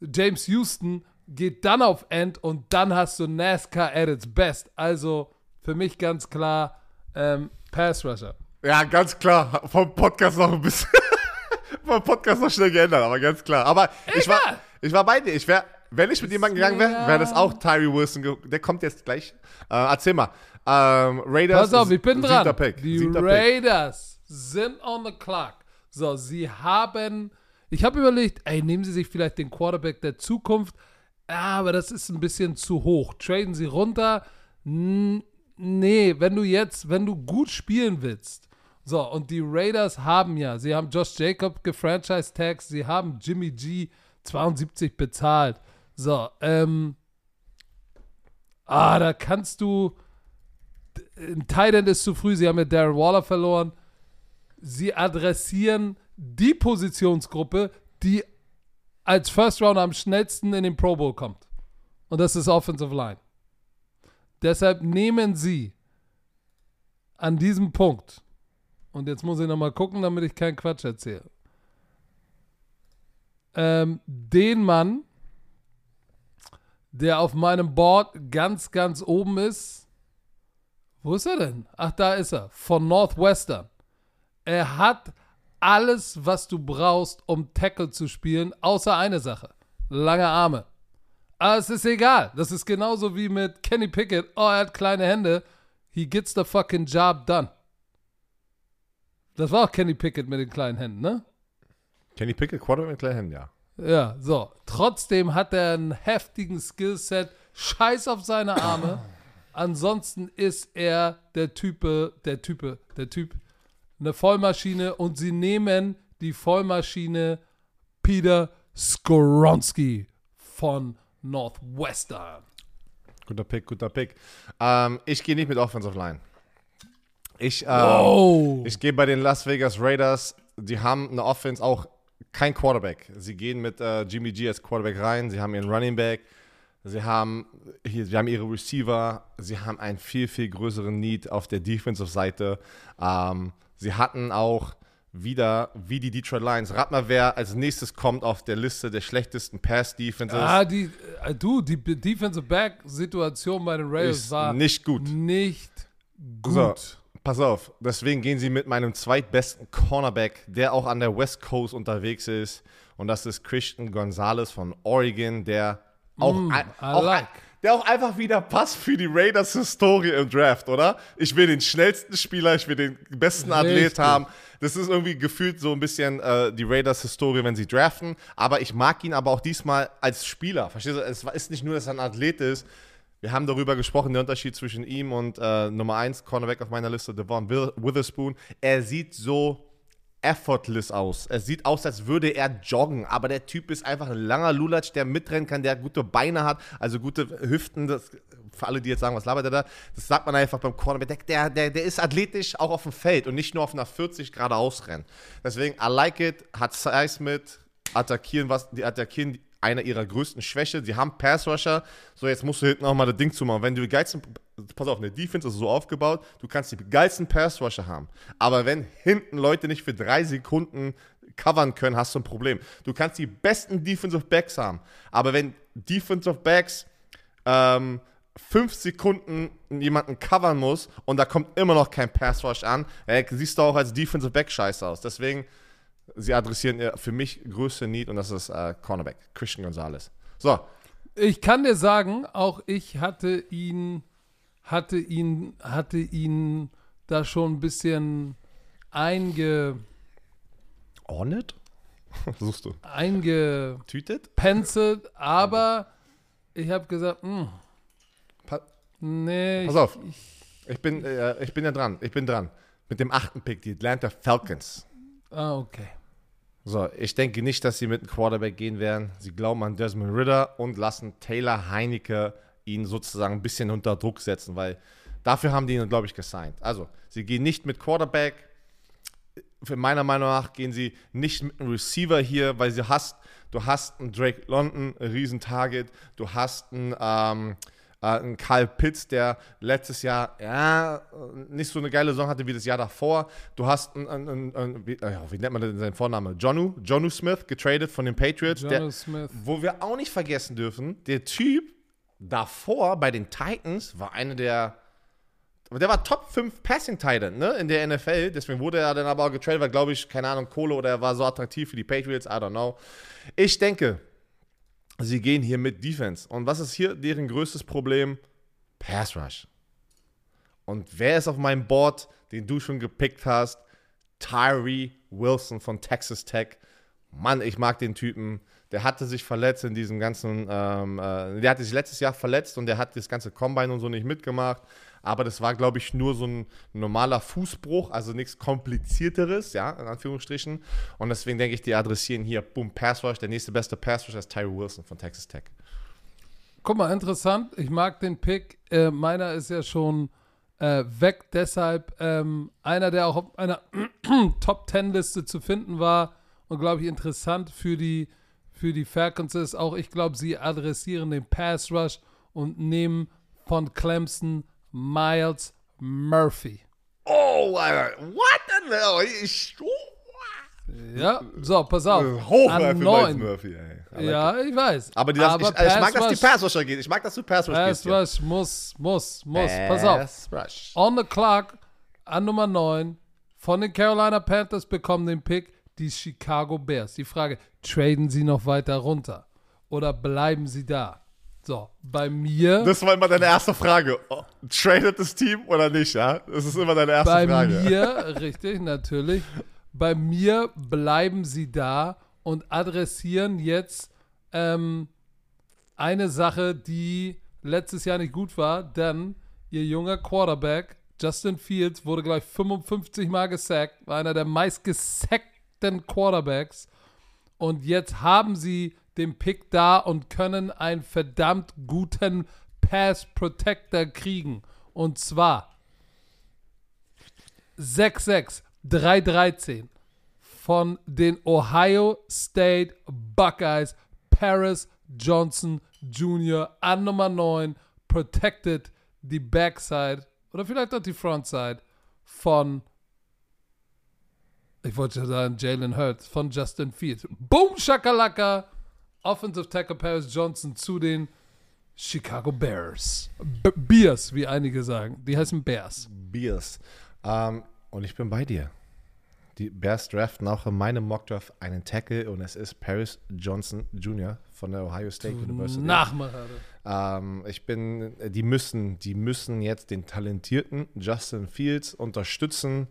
James Houston geht dann auf End und dann hast du NASCAR at its best. Also für mich ganz klar ähm, Pass Rusher. Ja, ganz klar. Vom Podcast noch ein bisschen. vom Podcast noch schnell geändert, aber ganz klar. Aber ich war, Egal. ich war bei dir. Ich wäre, wenn ich mit jemandem gegangen wäre, wäre das auch Tyree Wilson. Der kommt jetzt gleich. Äh, erzähl mal. Ähm, Raiders. Pass auf, ich bin siebter dran. Pick. Die Siebter Pick. Raiders sind on the clock. So, sie haben. Ich habe überlegt, ey, nehmen sie sich vielleicht den Quarterback der Zukunft. Aber das ist ein bisschen zu hoch. Traden sie runter. Nee, wenn du jetzt, wenn du gut spielen willst So, und die Raiders haben ja, sie haben Josh Jacob gefranchise-tags, sie haben Jimmy G 72 bezahlt. So, ähm, ah, da kannst du, ein Titan ist zu früh, sie haben ja Darren Waller verloren. Sie adressieren die Positionsgruppe, die als First Round am schnellsten in den Pro Bowl kommt. Und das ist Offensive Line. Deshalb nehmen Sie an diesem Punkt, und jetzt muss ich nochmal gucken, damit ich keinen Quatsch erzähle, ähm, den Mann, der auf meinem Board ganz, ganz oben ist. Wo ist er denn? Ach, da ist er. Von Northwestern. Er hat alles, was du brauchst, um Tackle zu spielen, außer eine Sache. Lange Arme. Aber es ist egal. Das ist genauso wie mit Kenny Pickett. Oh, er hat kleine Hände. He gets the fucking job done. Das war auch Kenny Pickett mit den kleinen Händen, ne? Kenny Pickett, Quarterback mit kleinen Händen, ja. Ja, so. Trotzdem hat er einen heftigen Skillset. Scheiß auf seine Arme. Ansonsten ist er der Type, der Type, der Typ, eine Vollmaschine und sie nehmen die Vollmaschine Peter Skoronski von Northwestern. Guter Pick, guter Pick. Ähm, ich gehe nicht mit Offensive Line. Ich, ähm, Oh. ich gehe bei den Las Vegas Raiders. Die haben eine Offense auch kein Quarterback. Sie gehen mit äh, Jimmy G als Quarterback rein. Sie haben ihren Running Back. Sie haben, hier, sie haben ihre Receiver. Sie haben einen viel, viel größeren Need auf der Defensive-Seite. Ähm, sie hatten auch wieder, wie die Detroit Lions. Rat mal, wer als nächstes kommt auf der Liste der schlechtesten Pass-Defenses. Ah, die, äh, du, die Defensive Back-Situation bei den Raiders war nicht gut. nicht gut. So, pass auf. Deswegen gehen sie mit meinem zweitbesten Cornerback, der auch an der West Coast unterwegs ist. Und das ist Christian Gonzalez von Oregon, der auch, Mm, ein- auch, like. der auch einfach wieder passt für die Raiders Historie im Draft, oder? Ich will den schnellsten Spieler, ich will den besten Athlet Richtig. haben. Das ist irgendwie gefühlt so ein bisschen äh, die Raiders Historie, wenn sie draften. Aber ich mag ihn aber auch diesmal als Spieler. Verstehst du? Es ist nicht nur, dass er ein Athlet ist. Wir haben darüber gesprochen, der Unterschied zwischen ihm und äh, Nummer 1 Cornerback auf meiner Liste, Devon Witherspoon. Er sieht so effortless aus. Es sieht aus, als würde er joggen, aber der Typ ist einfach ein langer Lulatsch, der mitrennen kann, der gute Beine hat, also gute Hüften. Das, für alle, die jetzt sagen, was labert er da? Das sagt man einfach beim Cornerback. Der, der, der ist athletisch auch auf dem Feld und nicht nur auf einer 40 Grad ausrennen. Deswegen, I like it, hat Size mit, attackieren, was, die attackieren einer ihrer größten Schwäche. Sie haben Pass-Rusher. So, jetzt musst du hinten auch mal das Ding zumachen. Wenn du die geilsten, pass auf, eine Defense ist so aufgebaut, du kannst die geilsten Pass-Rusher haben. Aber wenn hinten Leute nicht für drei Sekunden covern können, hast du ein Problem. Du kannst die besten Defensive Backs haben. Aber wenn Defensive Backs ähm, fünf Sekunden jemanden covern muss und da kommt immer noch kein Pass-Rush an, äh, siehst du auch als Defensive Back scheiße aus. Deswegen sie adressieren ihr für mich größte Need und das ist äh, Cornerback, Christian Gonzalez. So, Ich kann dir sagen, auch ich hatte ihn, hatte ihn, hatte ihn da schon ein bisschen einge, Ornit? Suchst du? eingepencelt, Tütet? aber ich habe gesagt, hm, Pa nee, Pass ich- auf. ich, bin, äh, ich bin ja dran, ich bin dran. Mit dem achten Pick, die Atlanta Falcons. Ah, okay. So, ich denke nicht, dass sie mit einem Quarterback gehen werden. Sie glauben an Desmond Ritter und lassen Taylor Heinecke ihn sozusagen ein bisschen unter Druck setzen, weil dafür haben die ihn, glaube ich, gesigned. Also, sie gehen nicht mit Quarterback. Für meiner Meinung nach gehen sie nicht mit einem Receiver hier, weil sie hast, du hast einen Drake London, ein Riesen-Target, du hast einen, ähm, äh, einen Kyle Pitts, der letztes Jahr ja, nicht so eine geile Saison hatte wie das Jahr davor. Du hast einen, einen, einen, wie, äh, wie nennt man denn seinen Vorname? Jonu, Jonu Smith, getradet von den Patriots. der, wo wir auch nicht vergessen dürfen, der Typ davor bei den Titans war eine der. Der war Top 5 Passing Titan, ne, in der NFL. Deswegen wurde er dann aber auch getradet, weil, glaube ich, keine Ahnung, Kohle oder er war so attraktiv für die Patriots, I don't know. Ich denke, sie gehen hier mit Defense. Und was ist hier deren größtes Problem? Pass Rush. Und wer ist auf meinem Board, den du schon gepickt hast? Tyree Wilson von Texas Tech. Mann, ich mag den Typen. Der hatte sich verletzt in diesem ganzen, ähm, äh, der hatte sich letztes Jahr verletzt und der hat das ganze Combine und so nicht mitgemacht. Aber das war, glaube ich, nur so ein normaler Fußbruch, also nichts komplizierteres, ja, in Anführungsstrichen. Und deswegen denke ich, die adressieren hier, boom, Pass Rush, der nächste beste Pass Rush ist Tyree Wilson von Texas Tech. Guck mal, interessant. Ich mag den Pick. Äh, meiner ist ja schon äh, weg. Deshalb ähm, einer, der auch auf einer Top 10 Liste zu finden war und glaube ich interessant für die, für die Falcons ist. Auch ich glaube, sie adressieren den Pass Rush und nehmen von Clemson Miles Murphy. Oh, Alter, what the hell? Ich, Ja, so, pass auf. Hoch An für Miles. Murphy, ey. Ja, ich weiß. Aber, die, das, ich, ich mag, dass die Pass Rusher geht. Ich mag, dass du Pass Rush Pass. Rush muss, muss, muss. Pass auf. Pass Rush. On the clock an Nummer 9 von den Carolina Panthers bekommen den Pick die Chicago Bears. Die Frage, traden sie noch weiter runter oder bleiben sie da? So, bei mir, Das war immer deine erste Frage. Oh, tradet das Team oder nicht, ja? Das ist immer deine erste bei Frage. mir, richtig, natürlich, bei mir bleiben sie da und adressieren jetzt ähm, eine Sache, die letztes Jahr nicht gut war, denn ihr junger Quarterback, Justin Fields, wurde gleich 55 Mal gesackt, war einer der meistgesackten Quarterbacks. Und jetzt haben sie den Pick da und können einen verdammt guten Pass Protector kriegen. Und zwar 6-6, 3-13 von den Ohio State Buckeyes, Paris Johnson Jr. an Nummer 9, protected die Backside oder vielleicht auch die Frontside von, ich wollte schon sagen, Jalen Hurts, von Justin Fields. Boom, Shakalaka, Offensive Tackle Paris Johnson zu den Chicago Bears. B Bears, wie einige sagen. Die heißen Bears. Bears. Ähm, und ich bin bei dir. Die Bears draften auch in meinem Mockdraft einen Tackle und es ist Paris Johnson Jr. von der Ohio State University. Nachmacher. Ähm, ich bin, die müssen, die müssen jetzt den talentierten Justin Fields unterstützen.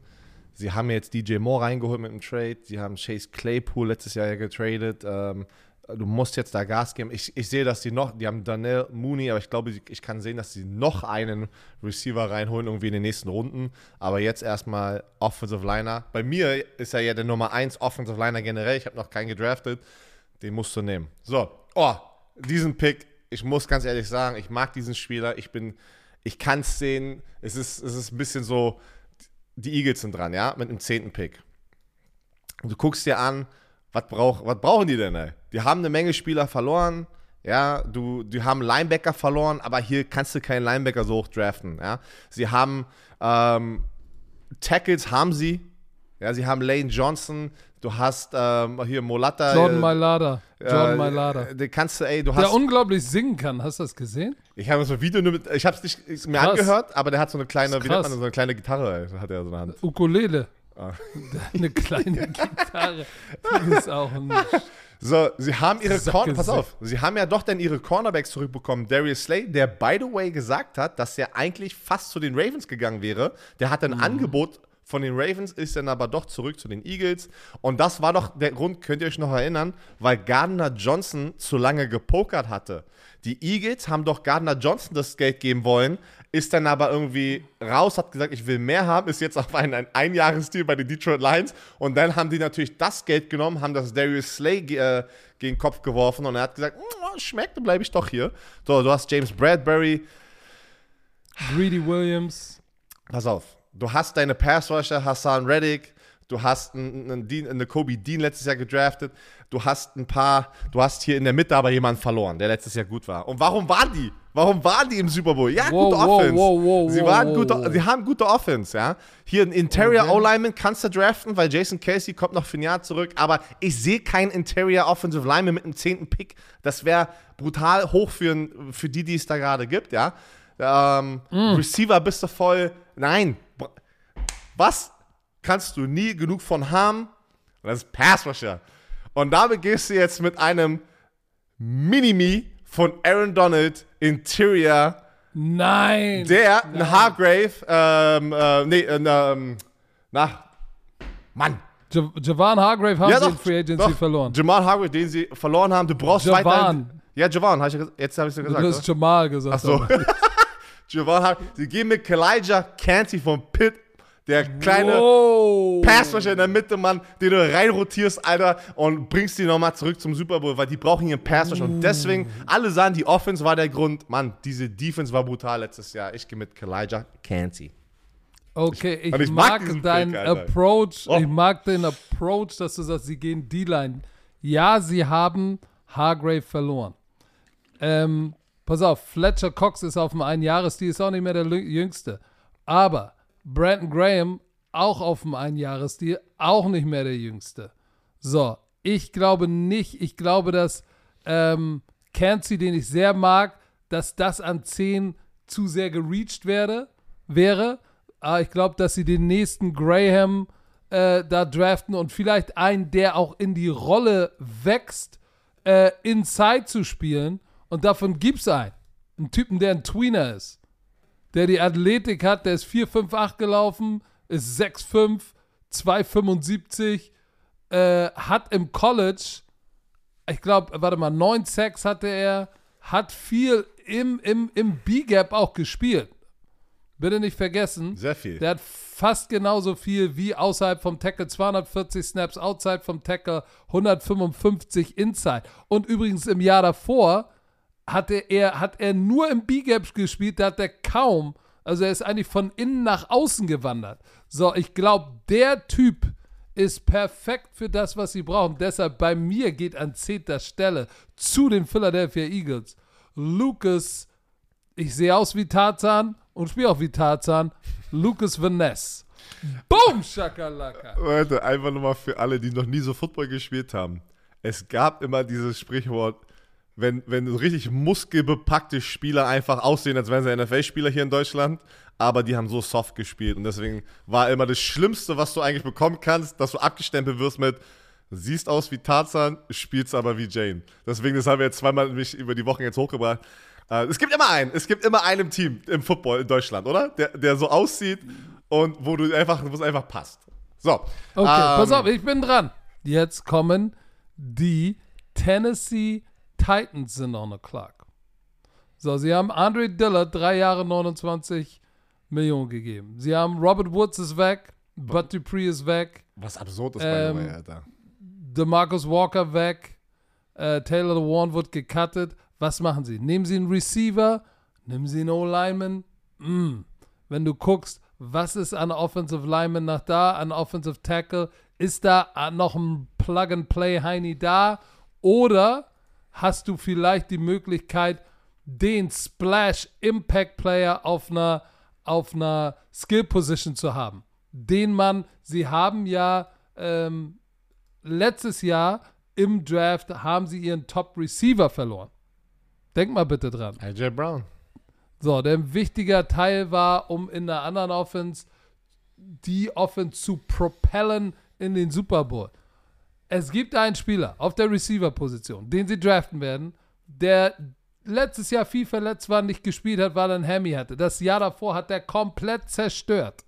Sie haben jetzt DJ Moore reingeholt mit dem Trade. Sie haben Chase Claypool letztes Jahr ja getradet. Ähm, du musst jetzt da Gas geben. Ich, ich sehe, dass die noch, die haben Daniel Mooney, aber ich glaube, ich kann sehen, dass sie noch einen Receiver reinholen, irgendwie in den nächsten Runden. Aber jetzt erstmal Offensive Liner. Bei mir ist er ja der Nummer 1 Offensive Liner generell. Ich habe noch keinen gedraftet. Den musst du nehmen. So, oh, diesen Pick, ich muss ganz ehrlich sagen, ich mag diesen Spieler. Ich bin, ich kann es sehen. Es ist, ein bisschen so, die Eagles sind dran, ja, mit dem zehnten Pick. Du guckst dir an, was, brauch, was brauchen die denn, ey? Die haben eine Menge Spieler verloren, ja, du, die haben Linebacker verloren, aber hier kannst du keinen Linebacker so hoch draften, ja. Sie haben ähm, Tackles haben sie, ja, sie haben Lane Johnson, du hast ähm, hier Molatta. Jordan äh, Mailata. Jordan äh, Mailata. Den kannst du, ey, du Der hast. unglaublich singen kann. Hast du das gesehen? Ich habe so ein Video nur mit, ich habe es nicht mir Krass. angehört, aber der hat so eine kleine, wie nennt man so eine kleine Gitarre, ey, hat er so eine Hand. Ukulele. Ah. Eine kleine Gitarre. Das ist auch ein. So, sie haben ihre Corner, pass auf, sie haben ja doch dann ihre Cornerbacks zurückbekommen. Darius Slay, der by the way gesagt hat, dass er eigentlich fast zu den Ravens gegangen wäre. Der hat ein Angebot von den Ravens, ist dann aber doch zurück zu den Eagles. Und das war doch der Grund, könnt ihr euch noch erinnern, weil Gardner Johnson zu lange gepokert hatte. Die Eagles haben doch Gardner Johnson das Geld geben wollen, ist dann aber irgendwie raus, hat gesagt, ich will mehr haben, ist jetzt auf einen, ein Einjahresdeal bei den Detroit Lions. Und dann haben die natürlich das Geld genommen, haben das Darius Slay äh, gegen den Kopf geworfen und er hat gesagt, "Mm, schmeckt, dann bleibe ich doch hier. So, du hast James Bradbury, Greedy Williams. pass auf, du hast deine Pass-Rusher, Hassan Reddick, du hast einen, einen, Dean, eine Kobe Dean letztes Jahr gedraftet, du hast ein paar, du hast hier in der Mitte aber jemanden verloren, der letztes Jahr gut war. Und warum waren die? Warum waren die im Super Bowl? Ja, Wow, gute Offense. wow, wow, sie, waren gute, haben gute Offense, ja. Hier ein Interior Okay. O-Lineman kannst du draften, weil Jason Casey kommt noch für ein Jahr zurück, aber ich sehe keinen Interior Offensive Lineman mit einem zehnten Pick. Das wäre brutal hoch für, für die, die es da gerade gibt, ja. Ähm, Mm. Receiver bist du voll. Nein. Was kannst du nie genug von haben? Und das ist Pass Rusher. Und damit gehst du jetzt mit einem Minimi von Aaron Donald Interior, Nein. der ein Hargrave, ähm, äh, nee, äh, ähm, na, Mann. Ja Javan Hargrave haben Ja, sie in Free Agency doch. verloren. Jamal Hargrave, den sie verloren haben. Du brauchst Javan. weiter. Ja, Javan, hab ich, jetzt habe ich Du gesagt. hast Jamal gesagt. Ach so. Javon Hargrave. Sie gehen mit Kalijah Canty vom Pitt, der kleine Wow. In der Mitte, Mann, den du reinrotierst, Alter, und bringst die nochmal zurück zum Super Bowl, weil die brauchen hier einen Passrusher. Und deswegen, alle sagen, die Offense war der Grund. Mann, diese Defense war brutal letztes Jahr. Ich gehe mit Kalijah Canty. Okay, ich, und ich mag mag, deinen. Approach. Oh. Ich mag den Approach, dass du sagst, sie gehen D-Line. Ja, sie haben Hargrave verloren. Ähm, pass auf, Fletcher Cox ist auf dem Einjahresdeal, ist auch nicht mehr der Jüngste. Aber Brandon Graham auch auf dem Einjahresdeal, auch nicht mehr der Jüngste. So, ich glaube nicht, ich glaube, dass ähm, Cansey, den ich sehr mag, dass das an 10 zu sehr gereached werde, wäre. Aber ich glaube, dass sie den nächsten Graham äh, da draften und vielleicht einen, der auch in die Rolle wächst, äh, Inside zu spielen. Und davon gibt es einen. Einen Typen, der ein Tweener ist. Der die Athletik hat, der ist 4,58 gelaufen, ist 6,5, 2,75, äh, hat im College, ich glaube, warte mal, 9 Sacks hatte er, hat viel im, im, im B-Gap auch gespielt. Bitte nicht vergessen. Sehr viel. Der hat fast genauso viel wie außerhalb vom Tackle, 240 Snaps outside vom Tackle, 155 inside. Und übrigens im Jahr davor hatte er, hat er nur im B-Gap gespielt, da hat er kaum, also er ist eigentlich von innen nach außen gewandert. So, ich glaube, der Typ ist perfekt für das, was sie brauchen. Deshalb bei mir geht an zehnter Stelle zu den Philadelphia Eagles Lucas, ich sehe aus wie Tarzan und spiele auch wie Tarzan, Lucas Vaness. Boom, Shakalaka. Leute, einfach nochmal für alle, die noch nie so Football gespielt haben. Es gab immer dieses Sprichwort, wenn, wenn richtig muskelbepackte Spieler einfach aussehen, als wären sie NFL-Spieler hier in Deutschland, aber die haben so soft gespielt. Und deswegen war immer das Schlimmste, was du eigentlich bekommen kannst, dass du abgestempelt wirst mit, siehst aus wie Tarzan, spielst aber wie Jane. Deswegen, das haben wir jetzt zweimal mich über die Wochen jetzt hochgebracht. Äh, es gibt immer einen, es gibt immer einen im Team im Football in Deutschland, oder? Der, der so aussieht und wo du einfach, wo es einfach passt. So. Okay, ähm, pass auf, ich bin dran. Jetzt kommen die Tennessee Titans sind on the clock. So, sie haben Andre Dillard drei Jahre 29 Millionen gegeben. Sie haben Robert Woods ist weg, Bud Dupree ist weg, Was absurd ist, Ähm, the way, Alter. DeMarcus Walker weg, äh, Taylor Warren wird gecuttet. Was machen sie? Nehmen sie einen Receiver, nehmen sie einen O-Lineman. Mm. Wenn du guckst, was ist an Offensive Lineman nach da, an Offensive Tackle, ist da äh, noch ein Plug-and-Play-Heini da? Oder hast du vielleicht die Möglichkeit, den Splash-Impact-Player auf einer, auf einer Skill-Position zu haben? Den man, sie haben ja ähm, letztes Jahr im Draft haben sie ihren Top-Receiver verloren. Denk mal bitte dran. AJ Brown. So, der ein wichtiger Teil war, um in der anderen Offense die Offense zu propellen in den Super Bowl. Es gibt einen Spieler auf der Receiver-Position, den sie draften werden, der letztes Jahr viel verletzt war, nicht gespielt hat, weil er ein Hammy hatte. Das Jahr davor hat er komplett zerstört.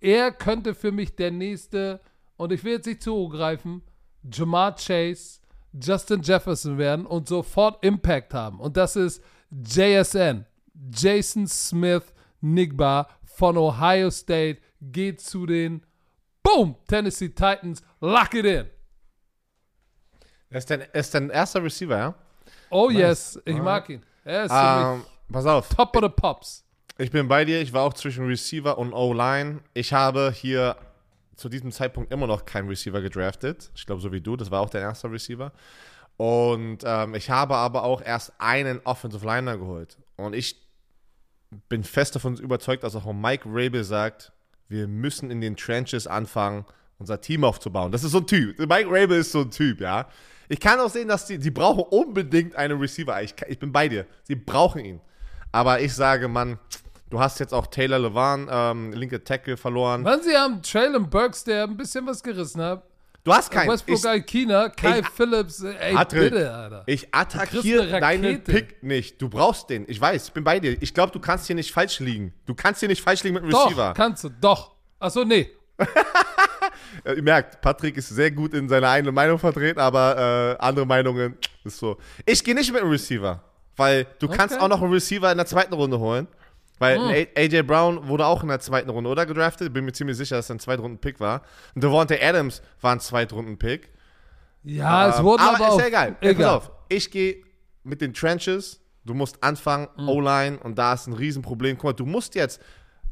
Er könnte für mich der nächste, und ich will jetzt nicht zu hoch greifen, Jamar Chase, Justin Jefferson werden und sofort Impact haben. Und das ist JSN, Jason Smith Nigba von Ohio State, geht zu den Boom, Tennessee Titans, lock it in. Er ist dein, er ist dein erster Receiver, ja? Oh yes, ich mag ihn. Er ist für Ähm, pass auf. top of the pops. Ich bin bei dir. Ich war auch zwischen Receiver und O-Line. Ich habe hier zu diesem Zeitpunkt immer noch keinen Receiver gedraftet. Ich glaube, so wie du. Das war auch dein erster Receiver. Und ähm, ich habe aber auch erst einen Offensive Liner geholt. Und ich bin fest davon überzeugt, dass auch Mike Rabel sagt, wir müssen in den Trenches anfangen, unser Team aufzubauen. Das ist so ein Typ. Mike Rabel ist so ein Typ, ja. Ich kann auch sehen, dass die, die brauchen unbedingt einen Receiver. Ich, ich bin bei dir. Sie brauchen ihn. Aber ich sage, Mann, du hast jetzt auch Taylor Levan, ähm, linke Tackle verloren. Wann sie haben Traylon Burks, der ein bisschen was gerissen hat. Du hast keinen. Westbrook Ich, Alkina, Kai Ich- Phillips, ey, Patrick, bitte, Alter. ich attackiere eine deinen. Pick nicht. Du brauchst den. Ich weiß, ich bin bei dir. Ich glaube, du kannst hier nicht falsch liegen. Du kannst hier nicht falsch liegen mit dem Doch, Receiver. kannst du, doch. Achso, nee. Äh, Ihr merkt, Patrick ist sehr gut in seiner eigenen Meinung vertreten, aber äh, andere Meinungen ist so. Ich gehe nicht mit dem Receiver, weil du kannst Okay. auch noch einen Receiver in der zweiten Runde holen. Weil Hm. AJ Brown wurde auch in der zweiten Runde, oder? Gedraftet. Bin mir ziemlich sicher, dass er ein Zweitrunden-Pick war. Und Devontae Adams war ein Zweitrunden-Pick. Ja, es Ähm, wurden aber, aber auch. ist ja egal. Ey, pass Egal. auf. Ich gehe mit den Trenches. Du musst anfangen, Mhm. O-Line, und da ist ein Riesenproblem. Guck mal, du musst jetzt.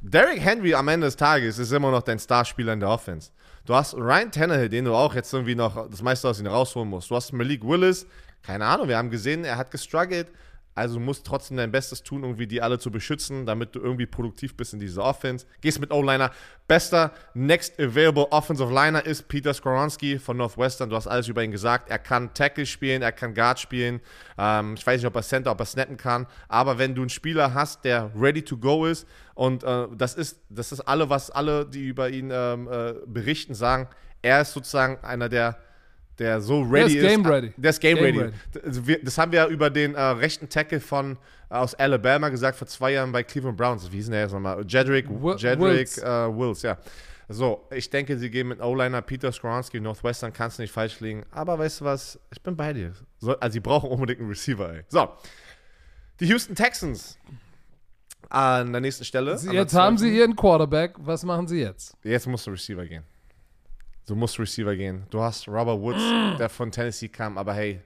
Derrick Henry am Ende des Tages ist immer noch dein Starspieler in der Offense. Du hast Ryan Tannehill, den du auch jetzt irgendwie noch das meiste aus ihm rausholen musst. Du hast Malik Willis, keine Ahnung, wir haben gesehen, er hat gestruggelt. Also du musst trotzdem dein Bestes tun, irgendwie die alle zu beschützen, damit du irgendwie produktiv bist in dieser Offense. Gehst mit O-Liner. Bester Next Available Offensive Liner ist Peter Skoronski von Northwestern. Du hast alles über ihn gesagt. Er kann Tackle spielen, er kann Guard spielen. Ähm, ich weiß nicht, ob er Center, ob er snappen kann. Aber wenn du einen Spieler hast, der ready to go ist und äh, das ist, das ist alle, was alle, die über ihn ähm, äh, berichten, sagen. Er ist sozusagen einer der der so ready ist game ready. Der ist game, Game ready. Also wir, das haben wir ja über den äh, rechten Tackle von äh, aus Alabama gesagt vor zwei Jahren bei Cleveland Browns. Wie hieß denn der jetzt nochmal? Jedrick, Wi- Jedrick Wills. Äh, Wills, ja. So, ich denke, sie gehen mit O-Liner Peter Skoronski, Northwestern, kannst du nicht falsch liegen. Aber weißt du was? Ich bin bei dir. So, also, sie brauchen unbedingt einen Receiver, ey. So. Die Houston Texans an der nächsten Stelle. Sie, der jetzt haben sie 12.. ihren Quarterback. Was machen sie jetzt? Jetzt musst du Receiver gehen. Du musst Receiver gehen. Du hast Robert Woods, der von Tennessee kam, aber hey,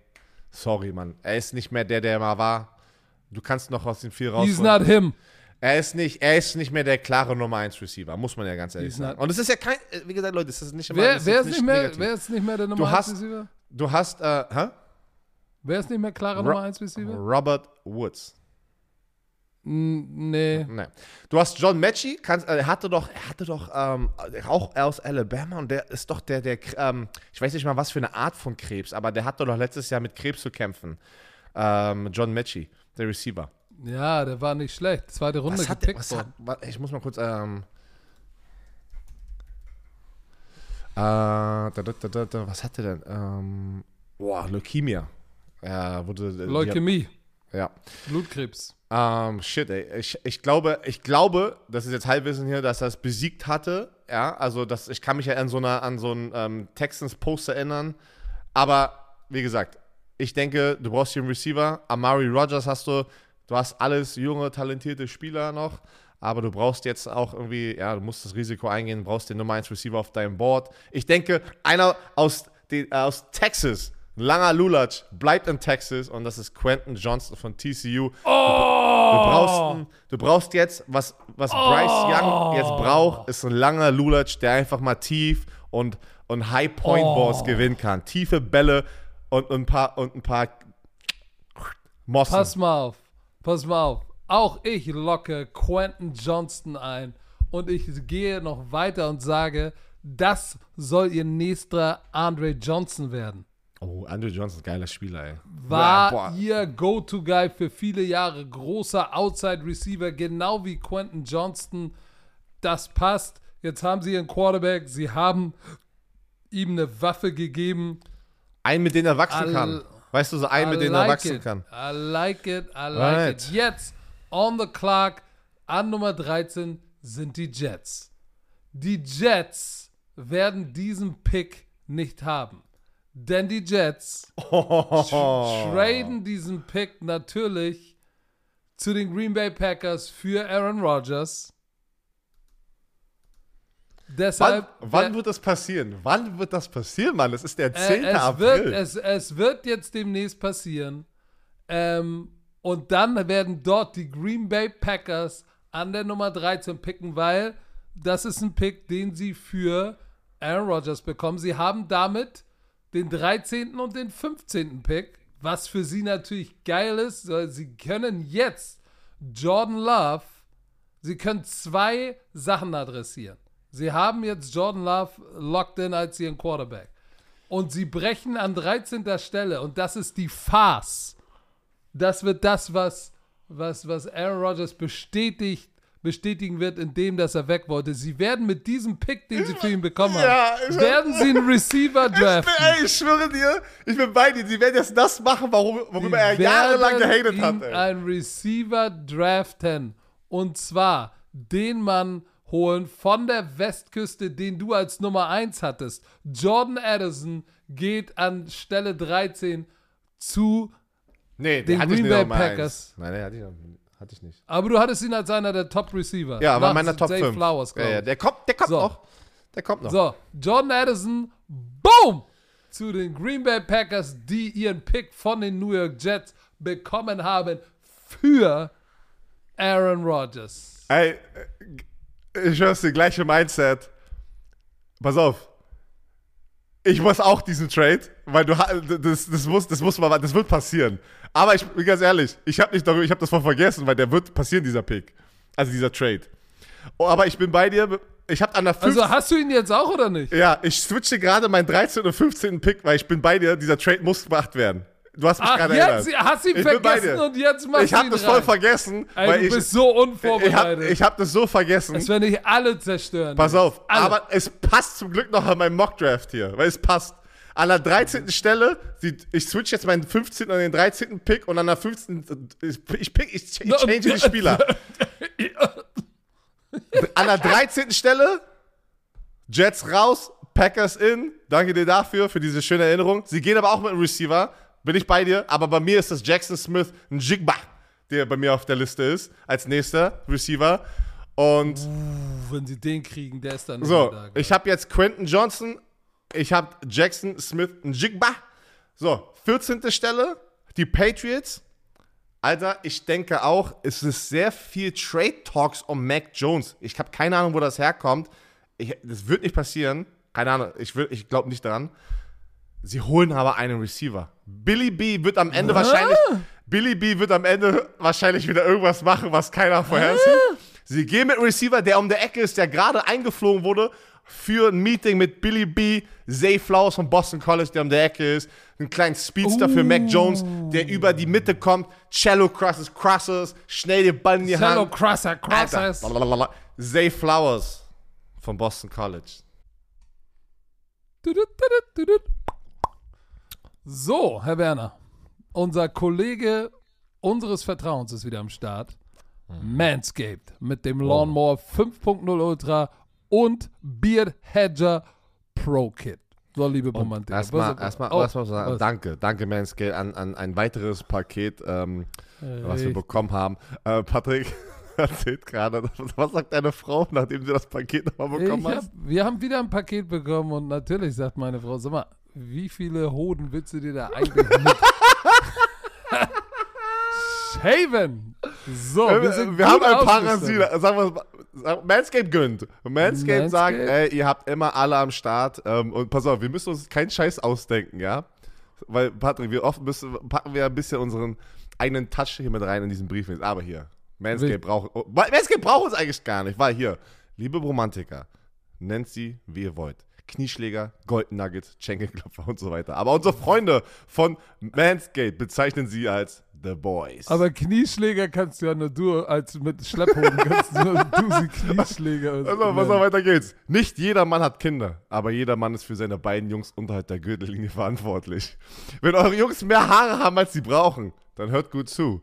sorry, Mann. Er ist nicht mehr der, der er mal war. Du kannst noch aus dem viel He's rausholen. not him. Er ist nicht, er ist nicht mehr der klare Nummer 1 Receiver, muss man ja ganz ehrlich He's sagen. Und es ist ja kein, äh, wie gesagt, Leute, es ist nicht immer Wer, das wer, ist nicht mehr, wer ist nicht mehr der Nummer 1 hast- Receiver? Du hast, äh, hä? Wer ist nicht mehr klarer Ro- Nummer 1 Receiver? Robert Woods. Nee. Nee. Du hast John kannst, äh, er hatte doch, er hatte doch ähm, auch aus Alabama und der ist doch der, der, ähm, ich weiß nicht mal was für eine Art von Krebs, aber der hatte doch letztes Jahr mit Krebs zu kämpfen. Ähm, John Mechie, der Receiver. Ja, der war nicht schlecht. Zweite Runde Was hat gepickt was hat, ich muss mal kurz, ähm, äh, da, da, da, was hat der denn? Ähm, boah, Leukämie. Ja, wurde, die- Leukämie. Ja. Blutkrebs. Ähm, shit, ey. Ich, ich glaube, ich glaube, das ist jetzt Halbwissen hier, dass er es besiegt hatte. Ja, also das, ich kann mich ja an so, einer, an so einen ähm, Texans-Post erinnern. Aber wie gesagt, ich denke, du brauchst hier einen Receiver. Amari Rogers hast du. Du hast alles junge, talentierte Spieler noch. Aber du brauchst jetzt auch irgendwie, ja, du musst das Risiko eingehen, brauchst den Nummer 1 Receiver auf deinem Board. Ich denke, einer aus, den, äh, aus Texas, langer Lulatsch, bleibt in Texas und das ist Quentin Johnson von TCU. Du brauchst, einen, du brauchst jetzt, was, was Bryce Young jetzt braucht, ist ein langer Lulatsch, der einfach mal tief und, und High Point Balls gewinnen kann. Tiefe Bälle und, und ein paar, und ein paar Mossen. Pass mal auf. Pass mal auf. Auch ich locke Quentin Johnston ein. Und ich gehe noch weiter und sage, das soll ihr nächster Andre Johnson werden. Oh, Andrew Johnson, geiler Spieler, ey. War Boah. ihr Go-To-Guy für viele Jahre. Großer Outside-Receiver, genau wie Quentin Johnston. Das passt. Jetzt haben sie ihren Quarterback. Sie haben ihm eine Waffe gegeben. Einen, mit dem er wachsen Al- kann. Weißt du, so einen, mit I dem er like wachsen it. kann. I like it, I like Right. it. Jetzt, on the clock, an Nummer 13 sind die Jets. Die Jets werden diesen Pick nicht haben. Denn die Jets traden diesen Pick natürlich zu den Green Bay Packers für Aaron Rodgers. Wann, Deshalb wann wird das passieren? Wann wird das passieren, Mann? Das ist der 10. Äh, es, April. wird, es, es wird jetzt demnächst passieren. Ähm, und dann werden dort die Green Bay Packers an der Nummer 13 picken, weil das ist ein Pick, den sie für Aaron Rodgers bekommen. Sie haben damit den 13. und den 15. Pick, was für sie natürlich geil ist. weil Sie können jetzt Jordan Love, sie können zwei Sachen adressieren. Sie haben jetzt Jordan Love locked in als ihren Quarterback. Und sie brechen an 13. Stelle. Und das ist die Farce. Das wird das, was, was, was Aaron Rodgers bestätigt, bestätigen wird, indem dass er weg wollte. Sie werden mit diesem Pick, den sie für ihn bekommen haben, Ja, ich- werden sie einen Receiver Ich, draften. bin, ey, ich schwöre dir, ich bin bei dir. Sie werden jetzt das machen, warum, worüber er jahrelang gehatet hat. Ey. einen Receiver draften. Und zwar den Mann holen von der Westküste, den du als Nummer 1 hattest. Jordan Addison geht an Stelle 13 zu Nee, den ich Green nicht Bay. Packers. Nein, der hatte ich noch. Hatte ich nicht. Aber du hattest ihn als einer der Top-Receiver. Ja, aber meiner Top Zay 5. Flowers, ja, ja, der kommt, der kommt So. noch. Der kommt noch. So, Jordan Addison, boom! Zu den Green Bay Packers, die ihren Pick von den New York Jets bekommen haben für Aaron Rodgers. Ey, ich hör's dir, gleiche Mindset. Pass auf. Ich muss auch diesen Trade, weil du das, das muss, das muss mal, das wird passieren. Aber ich bin ganz ehrlich, ich habe nicht darüber, ich habe das voll vergessen, weil der wird passieren, dieser Pick. Also dieser Trade. Oh, aber ich bin bei dir, ich habe an der 5. Also hast du ihn jetzt auch oder nicht? ja, ich switche gerade meinen 13. und 15. Pick, weil ich bin bei dir, dieser Trade muss gemacht werden. Du hast mich gerade jetzt erinnert. hast du ihn Ich vergessen und jetzt machst Ich du habe ihn das rein. voll vergessen, Ey, weil du ich, bist so ich habe unvorbereitet. ich hab das so vergessen. das werde ich alle zerstören. Pass auf, Alle. aber es passt zum Glück noch an meinem Mockdraft hier, weil es passt. An der 13. Stelle, ich switch jetzt meinen 15. und den 13. Pick und an der 15. Ich pick, ich, ch- ich change die Spieler. An der 13. Stelle, Jets raus, Packers in. Danke dir dafür, für diese schöne Erinnerung. Sie gehen aber auch mit dem Receiver, bin ich bei dir, aber bei mir ist das Jackson Smith Njigba, der bei mir auf der Liste ist, als nächster Receiver. Und Wenn sie den kriegen, der ist dann so, da. ich habe jetzt Quentin Johnson, ich habe Jackson Smith Njigba. So, 14. Stelle, die Patriots. Alter, ich denke auch, es ist sehr viel Trade Talks um Mac Jones. Ich habe keine Ahnung, wo das herkommt. Ich, das wird nicht passieren. Keine Ahnung, ich, will- ich glaube nicht daran. Sie holen aber einen Receiver. Billy B wird am Ende wahrscheinlich. Billy B wird am Ende wahrscheinlich wieder irgendwas machen, was keiner vorhersieht. Sie gehen mit einem Receiver, der um der Ecke ist, der gerade eingeflogen wurde für ein Meeting mit Billy B, Zay Flowers von Boston College, der um der Ecke ist. Einen kleinen Speedster für Mac Jones, der über die Mitte kommt. Cello crosses, crosses, schnell den Ball in die Cello Hand. Crosser, Alter. Crossers. Lalalala. Zay Flowers von Boston College. So, Herr Werner, unser Kollege unseres Vertrauens ist wieder am Start. Manscaped mit dem Lawnmower 5.0 Ultra und Beard Hedger Pro Kit. So, liebe Romantik. Erstmal, erstmal, erstmal sagen, danke, danke Manscale an, an ein weiteres Paket, ähm, was wir bekommen haben. Äh, Patrick erzählt gerade, was sagt deine Frau, nachdem sie das Paket nochmal bekommen Ich hat? hab, wir haben wieder ein Paket bekommen und natürlich sagt meine Frau, sag mal, wie viele Hoden willst du dir da eigentlich mit shaven? So, wir sind wir haben ein. Rasierer. Sagen wir, Manscaped gönnt. Manscaped, Manscaped? sagt, ey, ihr habt immer alle am Start. Ähm, und pass auf, wir müssen uns keinen Scheiß ausdenken, ja? Weil, Patrick, wir oft müssen, packen wir ein bisschen unseren eigenen Touch hier mit rein in diesen Brief. Aber hier, Manscaped Will- braucht, oh, Manscaped braucht uns eigentlich gar nicht, weil hier, liebe Romantiker, nennt sie, wie ihr wollt. Knieschläger, Golden Nuggets, Schenkelklopfer und so weiter. Aber unsere Freunde von Manscaped bezeichnen sie als The Boys. Aber Knieschläger kannst du ja nur du, als mit Schlepphoden kannst du nur du sie Knieschläger. Also, was noch weiter geht's. Nicht jeder Mann hat Kinder, aber jeder Mann ist für seine beiden Jungs unterhalb der Gürtellinie verantwortlich. Wenn eure Jungs mehr Haare haben, als sie brauchen, dann hört gut zu.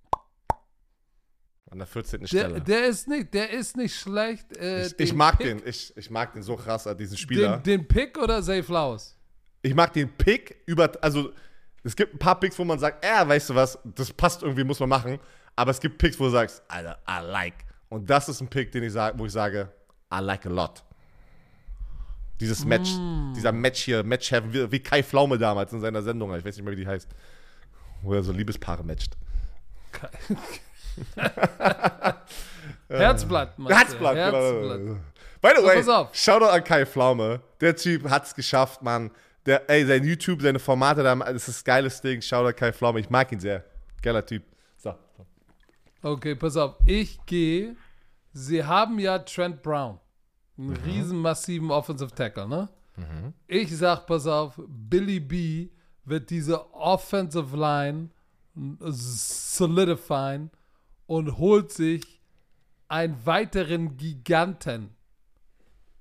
An der 14. Der, Stelle. der ist nicht, der ist nicht schlecht. Äh, ich, ich mag Pick- den. Ich, ich mag den so krass, äh, diesen Spieler. Den, den Pick oder Zay Flowers? Ich mag den Pick über. Also, es gibt ein paar Picks, wo man sagt, äh, weißt du was, das passt irgendwie, muss man machen. Aber es gibt Picks, wo du sagst, Alter, I like. Und das ist ein Pick, den ich sag, wo ich sage, I like a lot. Dieses Match, Mm. dieser Match hier, Match Heaven, wie, wie Kai Pflaume damals in seiner Sendung, ich weiß nicht mehr, wie die heißt. Wo er so Liebespaare matcht. Herzblatt, du? Herzblatt, Herzblatt. genau. By the So, way, pass auf. Shoutout an Kai Pflaume. Der Typ hat's geschafft, Mann. Der, ey, sein YouTube, seine Formate, da, das ist das geiles Ding. Shoutout Kai Pflaume. Ich mag ihn sehr. Geiler Typ. So. Okay, pass auf. Ich gehe. Sie haben ja Trent Brown. Einen Mhm. riesen massiven Offensive Tackle, ne? Ich sag, pass auf, Billy B wird diese Offensive Line solidifieren und holt sich einen weiteren Giganten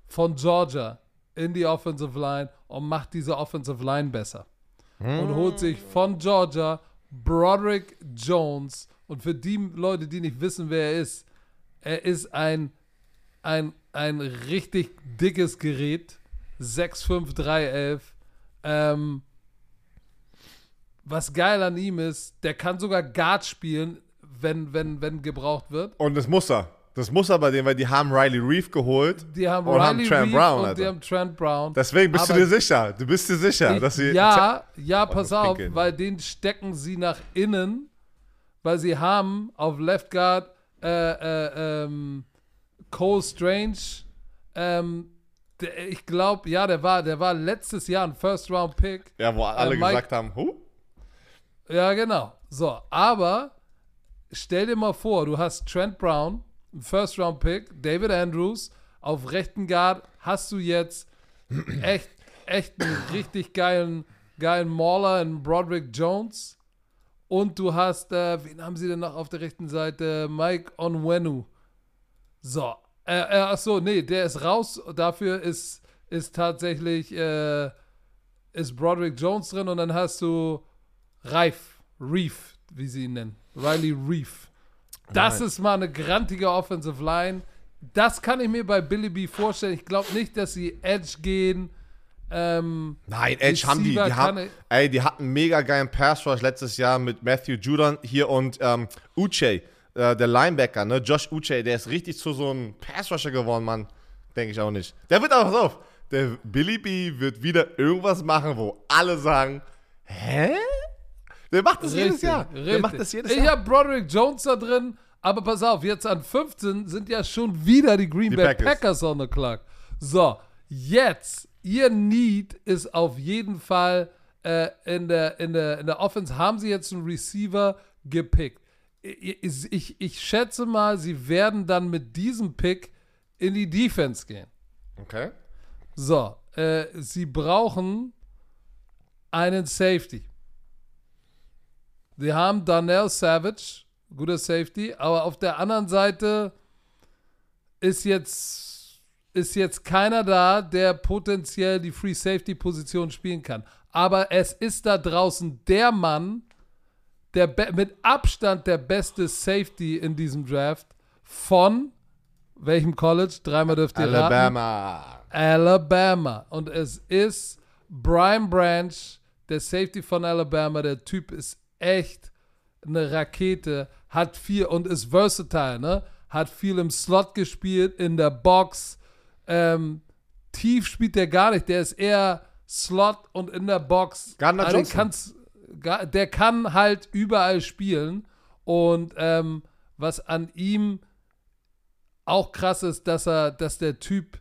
von Georgia in die Offensive Line und macht diese Offensive Line besser. Und holt sich von Georgia Broderick Jones. Und für die Leute, die nicht wissen, wer er ist, er ist ein, ein, ein richtig dickes Gerät. 6'5, 3'11. Ähm, was geil an ihm ist, der kann sogar Guard spielen, wenn, wenn, wenn gebraucht wird. Und das muss er. Das muss er bei dem, weil die haben Riley Reeve geholt. Die haben Und haben Riley Trent Reeve Brown, und Alter. die haben Trent Brown. Deswegen bist Aber du dir sicher. Du bist dir sicher, Ich- dass sie. ja, ja, pass muss auf, pinkeln. weil den stecken sie nach innen, weil sie haben auf Left Guard äh, äh, ähm, Cole Strange. Ähm, der, ich glaube, ja, der war, der war letztes Jahr ein First Round Pick. Ja, wo alle Äh, Mike- gesagt haben, huh? Ja, genau. So, aber stell dir mal vor, du hast Trent Brown, ein First Round Pick, David Andrews, auf rechten Guard hast du jetzt echt, echt einen richtig geilen, geilen Mauler in Broderick Jones. Und du hast, äh, wen haben sie denn noch auf der rechten Seite? Mike Onwenu. So, äh, äh, ach so, nee, der ist raus. Dafür ist, ist tatsächlich, äh, ist Broderick Jones drin und dann hast du Reif, Reef, wie sie ihn nennen. Riley Reef. Das Nein. ist mal eine grantige Offensive Line. Das kann ich mir bei Billy B vorstellen. Ich glaube nicht, dass sie Edge gehen. Ähm, Nein, Edge haben die. Die, haben, ey, die hatten einen mega geilen Pass Rush letztes Jahr mit Matthew Judon hier und ähm, Uche, äh, der Linebacker, ne? Josh Uche, der ist richtig zu so einem Pass Rusher geworden, Mann. Denke ich auch nicht. Der wird aber, pass auf, der Billy B wird wieder irgendwas machen, wo alle sagen, hä? Der macht das jedes Jahr. Der macht das jedes ich Jahr. habe Broderick Jones da drin, aber pass auf, jetzt an 15 sind ja schon wieder die Green Die Bay Packers. Packers on the clock. So, jetzt, ihr Need ist auf jeden Fall äh, in, der, in, der, in der Offense, haben sie jetzt einen Receiver gepickt. Ich, ich, ich schätze mal, sie werden dann mit diesem Pick in die Defense gehen. Okay. So, äh, sie brauchen einen Safety. Sie haben Darnell Savage, guter Safety, aber auf der anderen Seite ist jetzt, ist jetzt keiner da, der potenziell die Free Safety Position spielen kann. Aber es ist da draußen der Mann, der mit Abstand der beste Safety in diesem Draft von welchem College? Dreimal dürft ihr raten. Alabama. Alabama. Und es ist Brian Branch, der Safety von Alabama. Der Typ ist echt eine Rakete, hat viel und ist versatile, ne? Hat viel im Slot gespielt, in der Box. Ähm, tief spielt der gar nicht. Der ist eher Slot und in der Box. Gardner Also Johnson. der kann halt überall spielen. Und ähm, was an ihm auch krass ist, dass er, dass der Typ,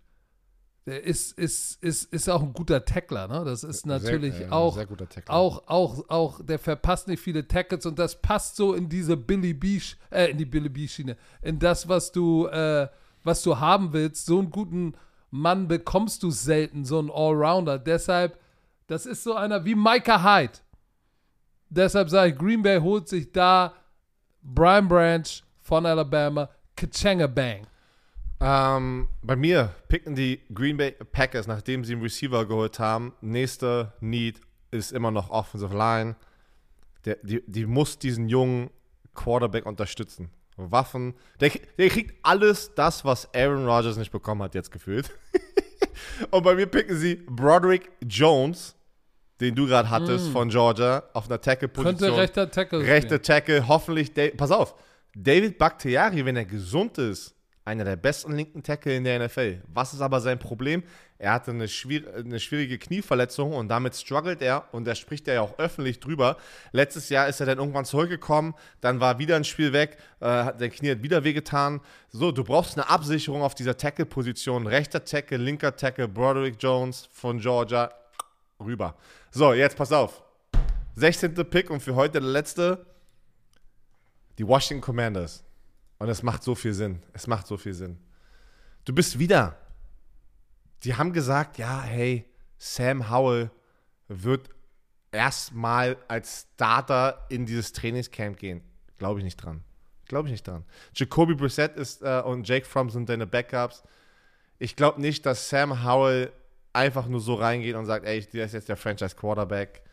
der ist, ist, ist, ist auch ein guter Tackler, ne? Das ist natürlich sehr, äh, auch, Sehr guter Tackler. auch, auch, auch, der verpasst nicht viele Tackles und das passt so in diese Billy B, äh, in die Billy B Schiene, in das, was du, äh, was du haben willst. So einen guten Mann bekommst du selten, so einen Allrounder. Deshalb, das ist so einer wie Micah Hyde. Deshalb sage ich, Green Bay holt sich da Brian Branch von Alabama, Kachanga Bang. Ähm, bei mir picken die Green Bay Packers, nachdem sie einen Receiver geholt haben. Nächster Need ist immer noch Offensive Line. Der, die, die muss diesen jungen Quarterback unterstützen. Waffen. Der, der kriegt alles das, was Aaron Rodgers nicht bekommen hat, jetzt gefühlt. Und bei mir picken sie Broderick Jones, den du gerade hattest von Georgia, auf einer Tackle-Position. Könnte rechter Tackle Rechte Tackle, hoffentlich. Pass auf, David Bakhtiari, wenn er gesund ist, einer der besten linken Tackle in der NFL. Was ist aber sein Problem? Er hatte eine, schwier eine schwierige Knieverletzung und damit struggelt er und da spricht er ja auch öffentlich drüber. Letztes Jahr ist er dann irgendwann zurückgekommen, dann war wieder ein Spiel weg, äh, sein Knie hat wieder wehgetan. So, du brauchst eine Absicherung auf dieser Tackle-Position. Rechter Tackle, linker Tackle, Broderick Jones von Georgia, rüber. So, jetzt pass auf. 16. Pick und für heute der letzte. Die Washington Commanders. Und es macht so viel Sinn. Es macht so viel Sinn. Du bist wieder. Die haben gesagt, ja, hey, Sam Howell wird erstmal als Starter in dieses Trainingscamp gehen. Glaube ich nicht dran. Glaube ich nicht dran. Jacoby Brissett ist äh, und Jake Fromm sind deine Backups. Ich glaube nicht, dass Sam Howell einfach nur so reingeht und sagt, ey, der ist jetzt der Franchise Quarterback.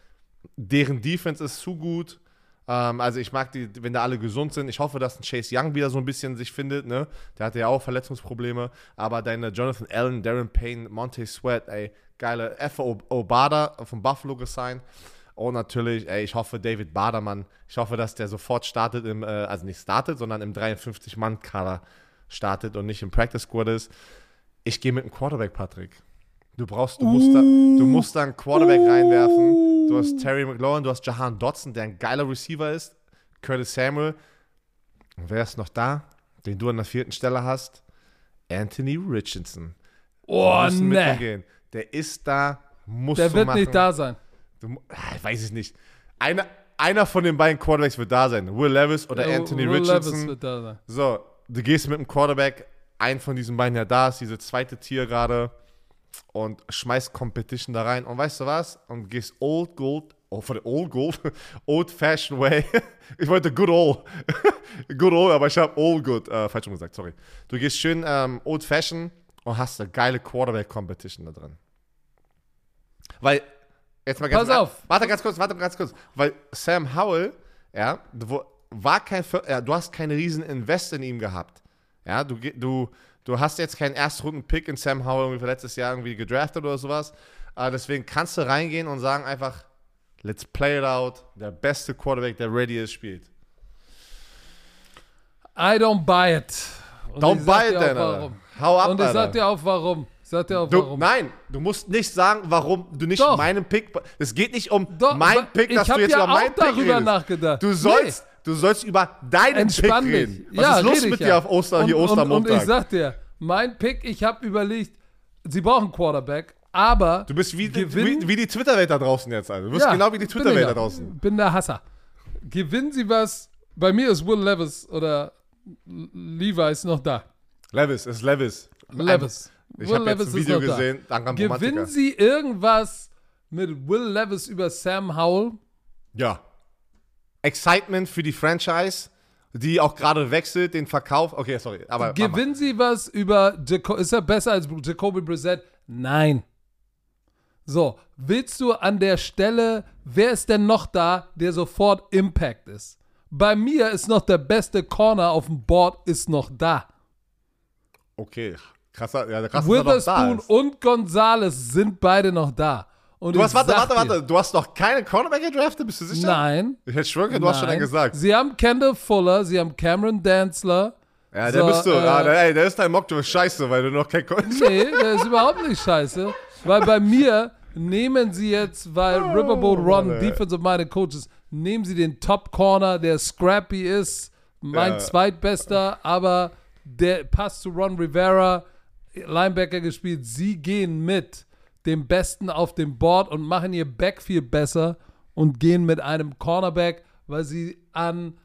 Deren Defense ist zu gut. Ähm, also ich mag die, wenn da alle gesund sind. Ich hoffe, dass ein Chase Young wieder so ein bisschen sich findet. Ne? Der hatte ja auch Verletzungsprobleme. Aber deine Jonathan Allen, Darren Payne, Monte Sweat, ey, geile F. Obada von Buffalo gesigned. Und natürlich, ey, ich hoffe, David Badermann, ich hoffe, dass der sofort startet im, äh, also nicht startet, sondern im 53-Mann-Kader startet und nicht im Practice Squad ist. Ich gehe mit dem Quarterback, Patrick. Du brauchst, du musst da, du musst da einen Quarterback reinwerfen. Du hast Terry McLaurin, du hast Jahan Dotson, der ein geiler Receiver ist. Curtis Samuel. Und wer ist noch da, den du an der vierten Stelle hast? Anthony Richardson. Oh, ne. Der ist da, musst Der du wird machen. nicht da sein. Du, mu- ah, weiß ich nicht. Einer, einer von den beiden Quarterbacks wird da sein. Will Levis oder Äh, Anthony Will Levis Richardson. wird da sein. So, du gehst mit dem Quarterback, ein von diesen beiden, der da ist, diese zweite Tier gerade, und schmeißt Competition da rein. Und weißt du was? Und gehst Old Gold, oh, Old Gold, Old Fashioned Way. ich wollte Good Old. good Old, aber ich habe Old Good, äh, falsch gesagt, sorry. Du gehst schön ähm, Old Fashioned und hast eine geile Quarterback Competition da drin. Weil, jetzt mal ganz Pass auf. Warte ganz kurz, warte ganz kurz. Weil Sam Howell, ja, war kein, ja, du hast keinen riesen Invest in ihm gehabt. Ja, du, du, du hast jetzt keinen Erstrunden-Pick in Sam Howell irgendwie für letztes Jahr irgendwie gedraftet oder sowas. Aber deswegen kannst du reingehen und sagen einfach, let's play it out. Der beste Quarterback, der ready ist, spielt. I don't buy it. Und Don't sag buy it then, warum. Hau ab, Und ich sag Alter. dir auch warum. Sag dir auch Du, warum. nein, du musst nicht sagen, warum du nicht Doch. meinen Pick. Es geht nicht um Doch, mein wa- Pick, dass du jetzt ja über meinen Pick darüber redest. nachgedacht. Du sollst, du sollst über deinen Entspann Pick reden. Was ja, ist los ich mit ja. dir auf Oster, hier und, und, Ostermontag? und ich sag dir, mein Pick, ich habe überlegt, sie brauchen Quarterback, aber du bist wie, Gewinnen- wie, wie die Twitter-Welt da draußen jetzt, Alter. Du bist Ja, genau wie die Twitter-Welt ich da draußen. Bin der Hasser. Gewinnen sie was, bei mir ist Will Levis oder Levi ist noch da. Levis, ist Levis. Levis. Ich habe jetzt Levis ein Video da. gesehen, dank am Romantiker. Gewinnen sie irgendwas mit Will Levis über Sam Howell? Ja. Excitement für die Franchise, die auch gerade wechselt, den Verkauf. Okay, sorry, aber. Gewinnen sie was über Jaco Ist er besser als Jacoby Brissett? Nein. So, willst du an der Stelle, wer ist denn noch da, der sofort Impact ist? Bei mir ist noch der beste Corner auf dem Board, ist noch da. Okay, krasser, ja, krass, dass er noch da Witherspoon ist. und Gonzalez sind beide noch da. Und Du hast, warte, warte, warte, du hast noch keine Cornerback gedraftet, bist du sicher? Nein. Ich hätte schwören können, du hast schon nein. einen gesagt. Sie haben Kendall Fuller, sie haben Cameron Danzler. Ja, der So, bist du. äh, ah, der, ey, der ist dein Mock, du bist scheiße, weil du noch kein Coach Nee, der ist überhaupt nicht scheiße. Weil bei mir nehmen sie jetzt, weil Riverboat Ron, Mann, of meine Coaches, nehmen sie den Top Corner, der scrappy ist, mein Ja. zweitbester, aber der passt zu Ron Rivera, Linebacker gespielt. Sie gehen mit dem Besten auf dem Board und machen ihr Backfield besser und gehen mit einem Cornerback, weil sie an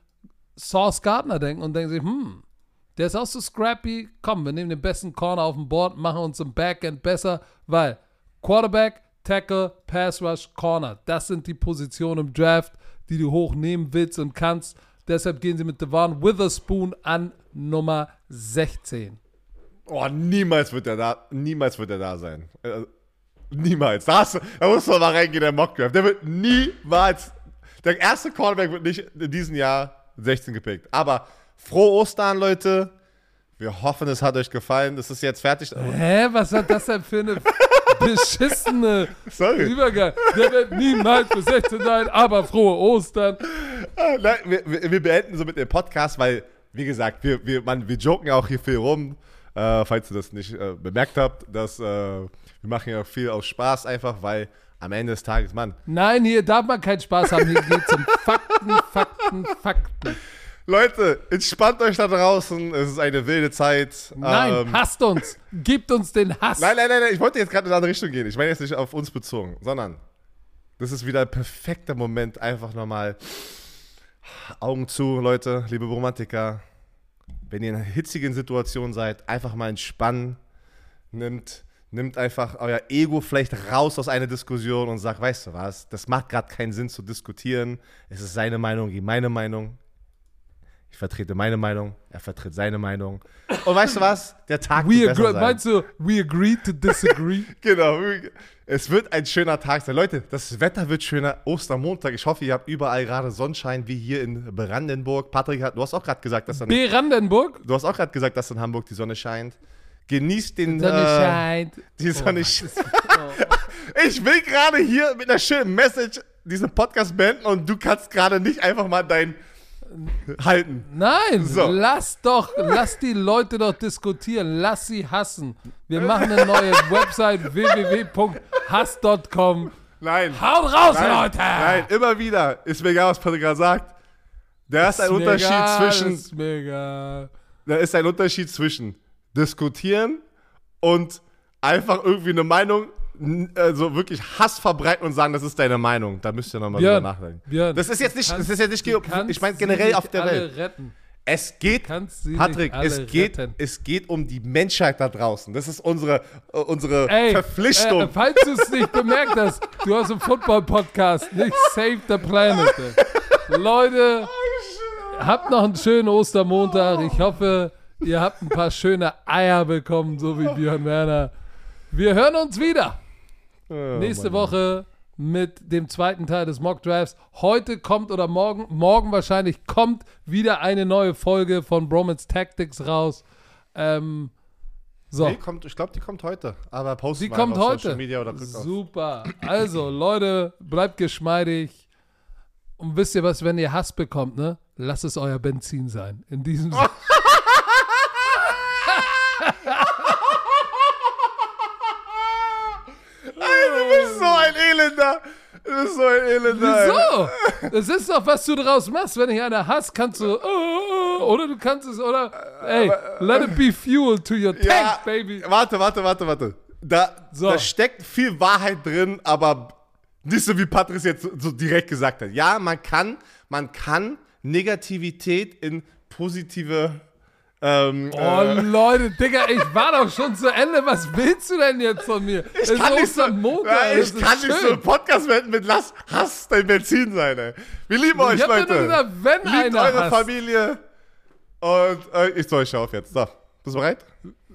Sauce Gardner denken und denken sich, hm, der ist auch so scrappy. Komm, wir nehmen den besten Corner auf dem Board, machen uns im Backend besser, weil Quarterback, Tackle, Pass Rush, Corner, das sind die Positionen im Draft, die du hochnehmen willst und kannst. Deshalb gehen sie mit Devon Witherspoon an Nummer 16. Oh, niemals wird er da, niemals wird er da sein. Niemals. Da, hast du, da musst du mal reingehen, der Mockdraft. Der wird niemals, der erste Cornerback wird nicht in diesem Jahr 16 gepickt. Aber frohe Ostern, Leute. Wir hoffen, es hat euch gefallen. Das ist jetzt fertig. Hä, was hat das denn für eine beschissene Sorry. Übergang? Der wird niemals bis 16 sein, aber frohe Ostern. Ah, Nein, wir, wir, beenden so mit dem Podcast, weil, wie gesagt, wir, wir, man, wir joken ja auch hier viel rum. Äh, falls ihr das nicht äh, bemerkt habt, dass äh, wir machen ja viel aus Spaß einfach, weil am Ende des Tages, Mann, Nein, hier darf man keinen Spaß haben. Hier geht es um Fakten, Fakten, Fakten. Leute, entspannt euch da draußen. Es ist eine wilde Zeit. Nein, Ähm, hasst uns. Gibt uns den Hass. nein, nein, nein, nein, ich wollte jetzt gerade in eine andere Richtung gehen. Ich meine jetzt nicht auf uns bezogen, sondern das ist wieder ein perfekter Moment. Einfach nochmal Augen zu, Leute, liebe Romantiker. Wenn ihr in einer hitzigen Situation seid, einfach mal entspannen. Nimmt, nimmt einfach euer Ego vielleicht raus aus einer Diskussion und sagt, weißt du was, das macht gerade keinen Sinn zu diskutieren. Es ist seine Meinung gegen meine Meinung. Ich vertrete meine Meinung, er vertritt seine Meinung. Und weißt du was? Der Tag We wird besser sein. meinst du, we agree to disagree? Genau. Es wird ein schöner Tag sein. Leute, das Wetter wird schöner. Ostermontag. Ich hoffe, ihr habt überall gerade Sonnenschein, wie hier in Brandenburg. Patrick, hat, du hast auch gerade gesagt, dass dann, Brandenburg? du hast auch gerade gesagt, dass in Hamburg die Sonne scheint. Genießt den Sonne äh, scheint. die Sonne scheint. Oh. Ich will gerade hier mit einer schönen Message diesen Podcast beenden und du kannst gerade nicht einfach mal dein halten. Nein, So. lass doch, lass die Leute doch diskutieren, lass sie hassen. Wir machen eine neue Website www.hass.com. Nein. Haut raus, Nein, Leute! nein, immer wieder. Ist mir egal, was Patrick gerade sagt. Da ist ein Ist mir Unterschied egal, zwischen Ist mir egal. da ist ein Unterschied zwischen diskutieren und einfach irgendwie eine Meinung, also wirklich Hass verbreiten und sagen, das ist deine Meinung. Da müsst ihr nochmal drüber nachdenken. Björn, Das ist jetzt nicht, kannst- das ist jetzt nicht, ich meine generell auf der Welt. Retten. Es geht, Patrick, es geht, retten. es geht um die Menschheit da draußen. Das ist unsere, äh, unsere Ey, Verpflichtung. Äh, falls du es nicht bemerkt hast, du hast einen Football-Podcast, nicht Save the Planet. Leute, habt noch einen schönen Ostermontag. Ich hoffe, ihr habt ein paar schöne Eier bekommen, so wie Björn Werner. Wir hören uns wieder Oh, nächste. Woche mit dem zweiten Teil des Mock Drafts. Heute kommt oder morgen, morgen wahrscheinlich kommt wieder eine neue Folge von Bromance Tactics raus. Ähm, so. Nee, kommt, ich glaube, die kommt heute. Aber posten Sie wir kommt heute. Social Media oder. Super. Also, Leute, bleibt geschmeidig. Und wisst ihr was, wenn ihr Hass bekommt, ne? Lasst es euer Benzin sein. In diesem Sinne. Du bist so ein Elender. Du bist so ein Elender. Wieso? Das ist doch, was du draus machst. Wenn ich eine hast, kannst du. äh, oder du kannst es, oder. Ey, let it be fuel to your tank, Ja, baby. Warte, warte, warte, warte. Da, So. da steckt viel Wahrheit drin, aber nicht so wie Patrice jetzt so direkt gesagt hat. Ja, man kann, man kann Negativität in positive. Ähm, Oh, äh, Leute, Digga, ich war doch schon zu Ende. Was willst du denn jetzt von mir? ich kann nicht so, Ostermontag, ja, ich kann nicht so schön. einen Podcast wenden mit Lass Hass dein Benzin sein, ey. Wir lieben euch, Ich hab Leute. nur gesagt, wenn Liebt einer eure hasst, Familie. Und äh, ich soll euch auf jetzt. So, bist du bereit?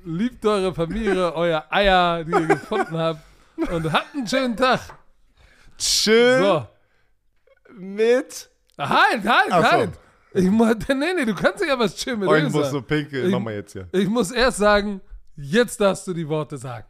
liebt eure Familie, euer Eier, die ihr gefunden habt. Und habt einen schönen Tag. Chill So. mit. Halt, halt, Ach so. Ich mu- nee, nee, du kannst nicht einfach chill mit Oh, ich muss so pinkeln. Mach mal jetzt hier. Ich muss erst sagen, jetzt darfst du die Worte sagen.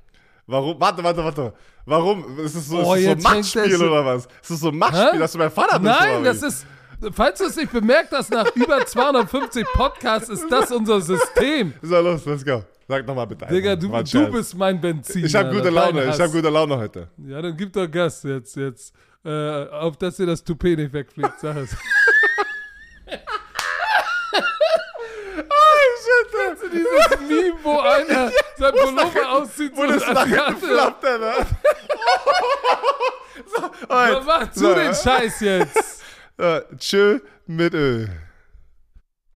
Warum? Warte, warte, warte. Warum? Ist es so, Oh, ist es so Machtspiel oder was? Ist es so ein Machtspiel, Hä? dass du mein Vater bist? Nein, das ist, falls du es nicht bemerkt hast, nach über 250 Podcasts ist das unser System. So, los, let's go. Sag nochmal bitte. Digga, du, du bist mein Benzin. Ich habe gute Laune. Ich habe gute Laune heute. Ja, dann gib doch Gas jetzt, jetzt. Äh, auf dass dir das Toupet nicht wegfliegt, sag es. Kennst du dieses Meme, wo einer sein Pullover auszieht Wo so das Asiate? so, alright. Mach zu So, den Scheiß jetzt. äh, chill mit Öl.